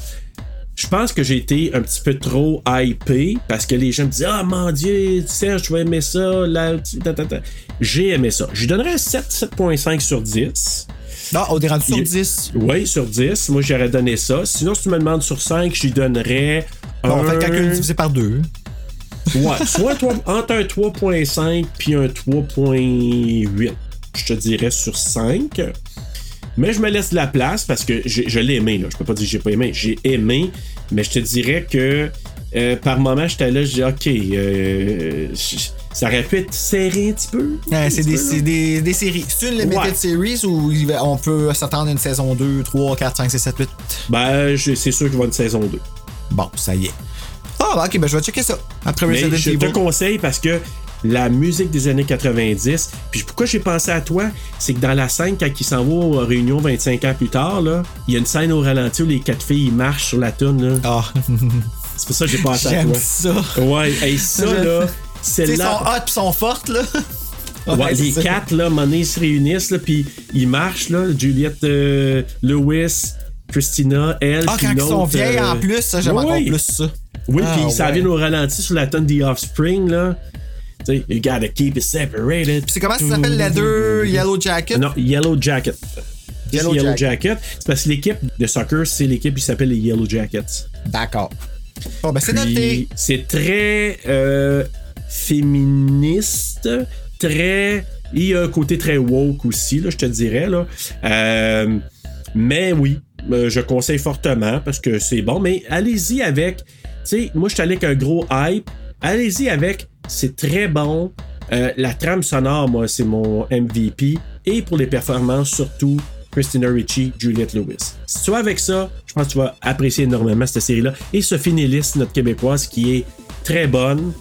Je pense que j'ai été un petit peu trop hypé parce que les gens me disent Ah mon dieu, Serge, tu vas aimer ça. Là. J'ai aimé ça. Je lui donnerais un 7, 7.5 sur 10. Non, on est rendu sur Il- 10. Oui, sur 10. Moi, j'aurais donné ça. Sinon, si tu me demandes sur 5, je lui donnerais. Bon, on fait un- le calcul divisé par deux. Ouais, soit entre un 3.5 puis un 3.8, je te dirais sur 5. Mais je me laisse de la place parce que j'ai- je l'ai aimé, là. Je peux pas dire que j'ai pas aimé. J'ai aimé, mais je te dirais que euh, par moment, j'étais là, je dis, OK, euh, ça aurait pu être serré un petit peu. Ouais, Un c'est des, peu, là. c'est des, des séries. C'est une limited Ouais. series va- on peut s'attendre à une saison 2, 3, 4, 5, 6, 7, 8. Ben, c'est sûr qu'il va une saison 2. Bon, ça y est. Ah, ok, ben je vais checker ça. Après Mais Resident je te conseille parce que la musique des années 90, puis pourquoi j'ai pensé à toi, c'est que dans la scène, quand il s'en va aux réunions 25 ans plus tard, là, il y a une scène au ralenti où les quatre filles marchent sur la toune. Ah, C'est pour ça que j'ai pensé à j'aime toi. ça. Ouais, hey, ça, Je- là, c'est sais, ils sont là. hot pis sont fortes, là. Ouais, les ça. quatre, là, ils se réunissent, là, puis ils marchent, là. Juliette euh, Lewis, Christina, elle. Ah, quand ils sont vieilles euh, en plus, ça, j'aime oui, encore oui. plus ça. Oui, Ah, puis ça vient au ralenti sur la tonne The Offspring, là. Tu sais, you gotta keep it separated. C'est comment ça s'appelle, Leather Yellow Jacket? Non, Yellow Jacket. Yellow Yellow, Jacket. Jacket. C'est parce que l'équipe de soccer, c'est l'équipe qui s'appelle les Yellow Jackets. D'accord. Bon, ben c'est Puis, noté. C'est très euh, féministe, très. Il y a un côté très woke aussi, là, je te dirais. Là. Euh, mais oui, euh, je conseille fortement parce que c'est bon. Mais allez-y avec. Tu sais, moi, je suis allé avec un gros hype. Allez-y avec. C'est très bon. Euh, la trame sonore, moi, c'est mon MVP. Et pour les performances, surtout, Christina Ricci, Juliette Lewis. Si tu vas avec ça, je pense que tu vas apprécier énormément cette série-là. Et Sophie Nélis, notre québécoise, qui est très bonne.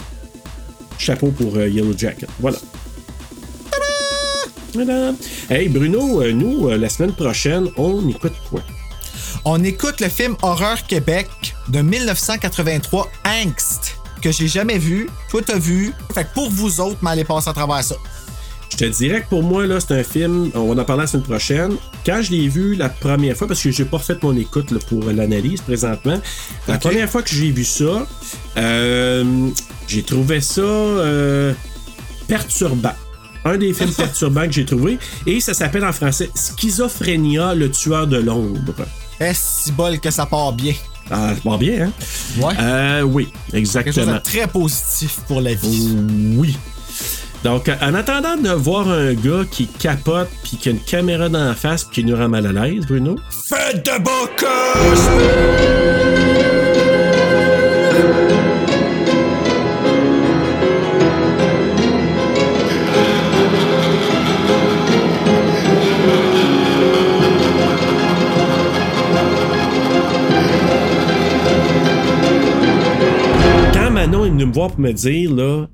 Chapeau pour euh, Yellow Jacket. Voilà. Hey Bruno, euh, nous, euh, la semaine prochaine, on écoute quoi? On écoute le film Horreur Québec de 1983, Angst, que j'ai jamais vu. Toi, t'as vu. Fait que pour vous autres, m'allez passer à travers ça. Je te dirais que pour moi, là, c'est un film, on va en parler la semaine prochaine. Quand je l'ai vu la première fois, parce que j'ai pas fait mon écoute là, pour l'analyse présentement, la première fois que j'ai vu ça, euh, j'ai trouvé ça euh, perturbant. Un des films perturbants que j'ai trouvé. Et ça s'appelle en français Schizophrénia, le tueur de l'ombre. Est-ce si bol que ça part bien? Ah, ça va bien, hein? Ouais. Euh, oui, Quelque chose de exactement. très positif pour la vie. Oui. Donc, en attendant de voir un gars qui capote puis qui a une caméra dans la face puis qui nous rend mal à l'aise, Bruno? Faites de bocage! Quand Manon est venue me voir pour me dire, là,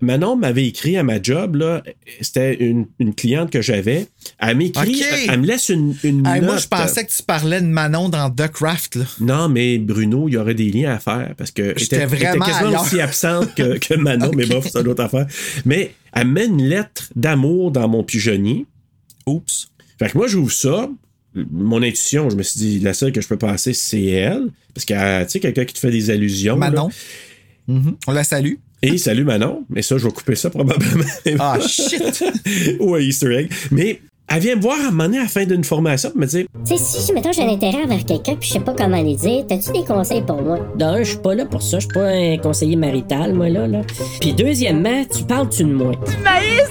Manon m'avait écrit à ma job, là, c'était une, une cliente que j'avais. Elle m'écrit, elle me laisse une, une Hey, note. moi, je pensais que tu parlais de Manon dans The Craft. Là. Non, mais Bruno, il y aurait des liens à faire parce que J'étais était vraiment quasiment aussi absente que, que Manon, mais bon, c'est une autre affaire. Mais elle met une lettre d'amour dans mon pigeonnier. Oups. Fait que moi, j'ouvre ça. Mon intuition, je me suis dit, la seule que je peux passer, c'est elle. Parce que, tu sais, quelqu'un qui te fait des allusions. là. Manon. Mhm. On la salue. Et salut Manon. Mais ça, je vais couper ça probablement. Ah, shit! Ou un Easter egg. Mais elle vient me voir à un moment donné à la fin d'une formation pour me dire Tu sais, si, mettons, j'ai un intérêt envers quelqu'un puis je sais pas comment les dire, t'as-tu des conseils pour moi? D'un, je suis pas là pour ça. Je suis pas un conseiller marital, moi, là. là. Puis deuxièmement, tu parles-tu de moi? Du maïs!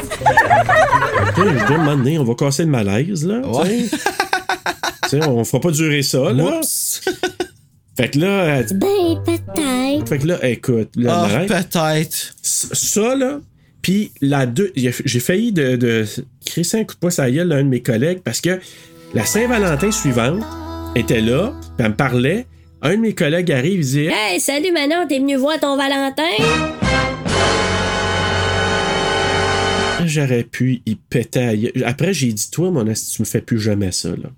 Je dis, à un moment donné, on va casser le malaise, là. tu sais. Tu sais, on fera pas durer ça, là. Fait que là, elle dit, Ben, peut-être. fait que là, écoute, là, Ah, peut-être. ça, là, puis la deux, j'ai failli de, de crisser un coup de poing à gueule d'un de mes collègues parce que la Saint-Valentin suivante était là, puis elle me parlait. Un de mes collègues arrive, il dit Hey, salut Manon, t'es venu voir ton Valentin? J'aurais pu y péter. Après, j'ai dit, toi, mon asti, tu me fais plus jamais ça, là.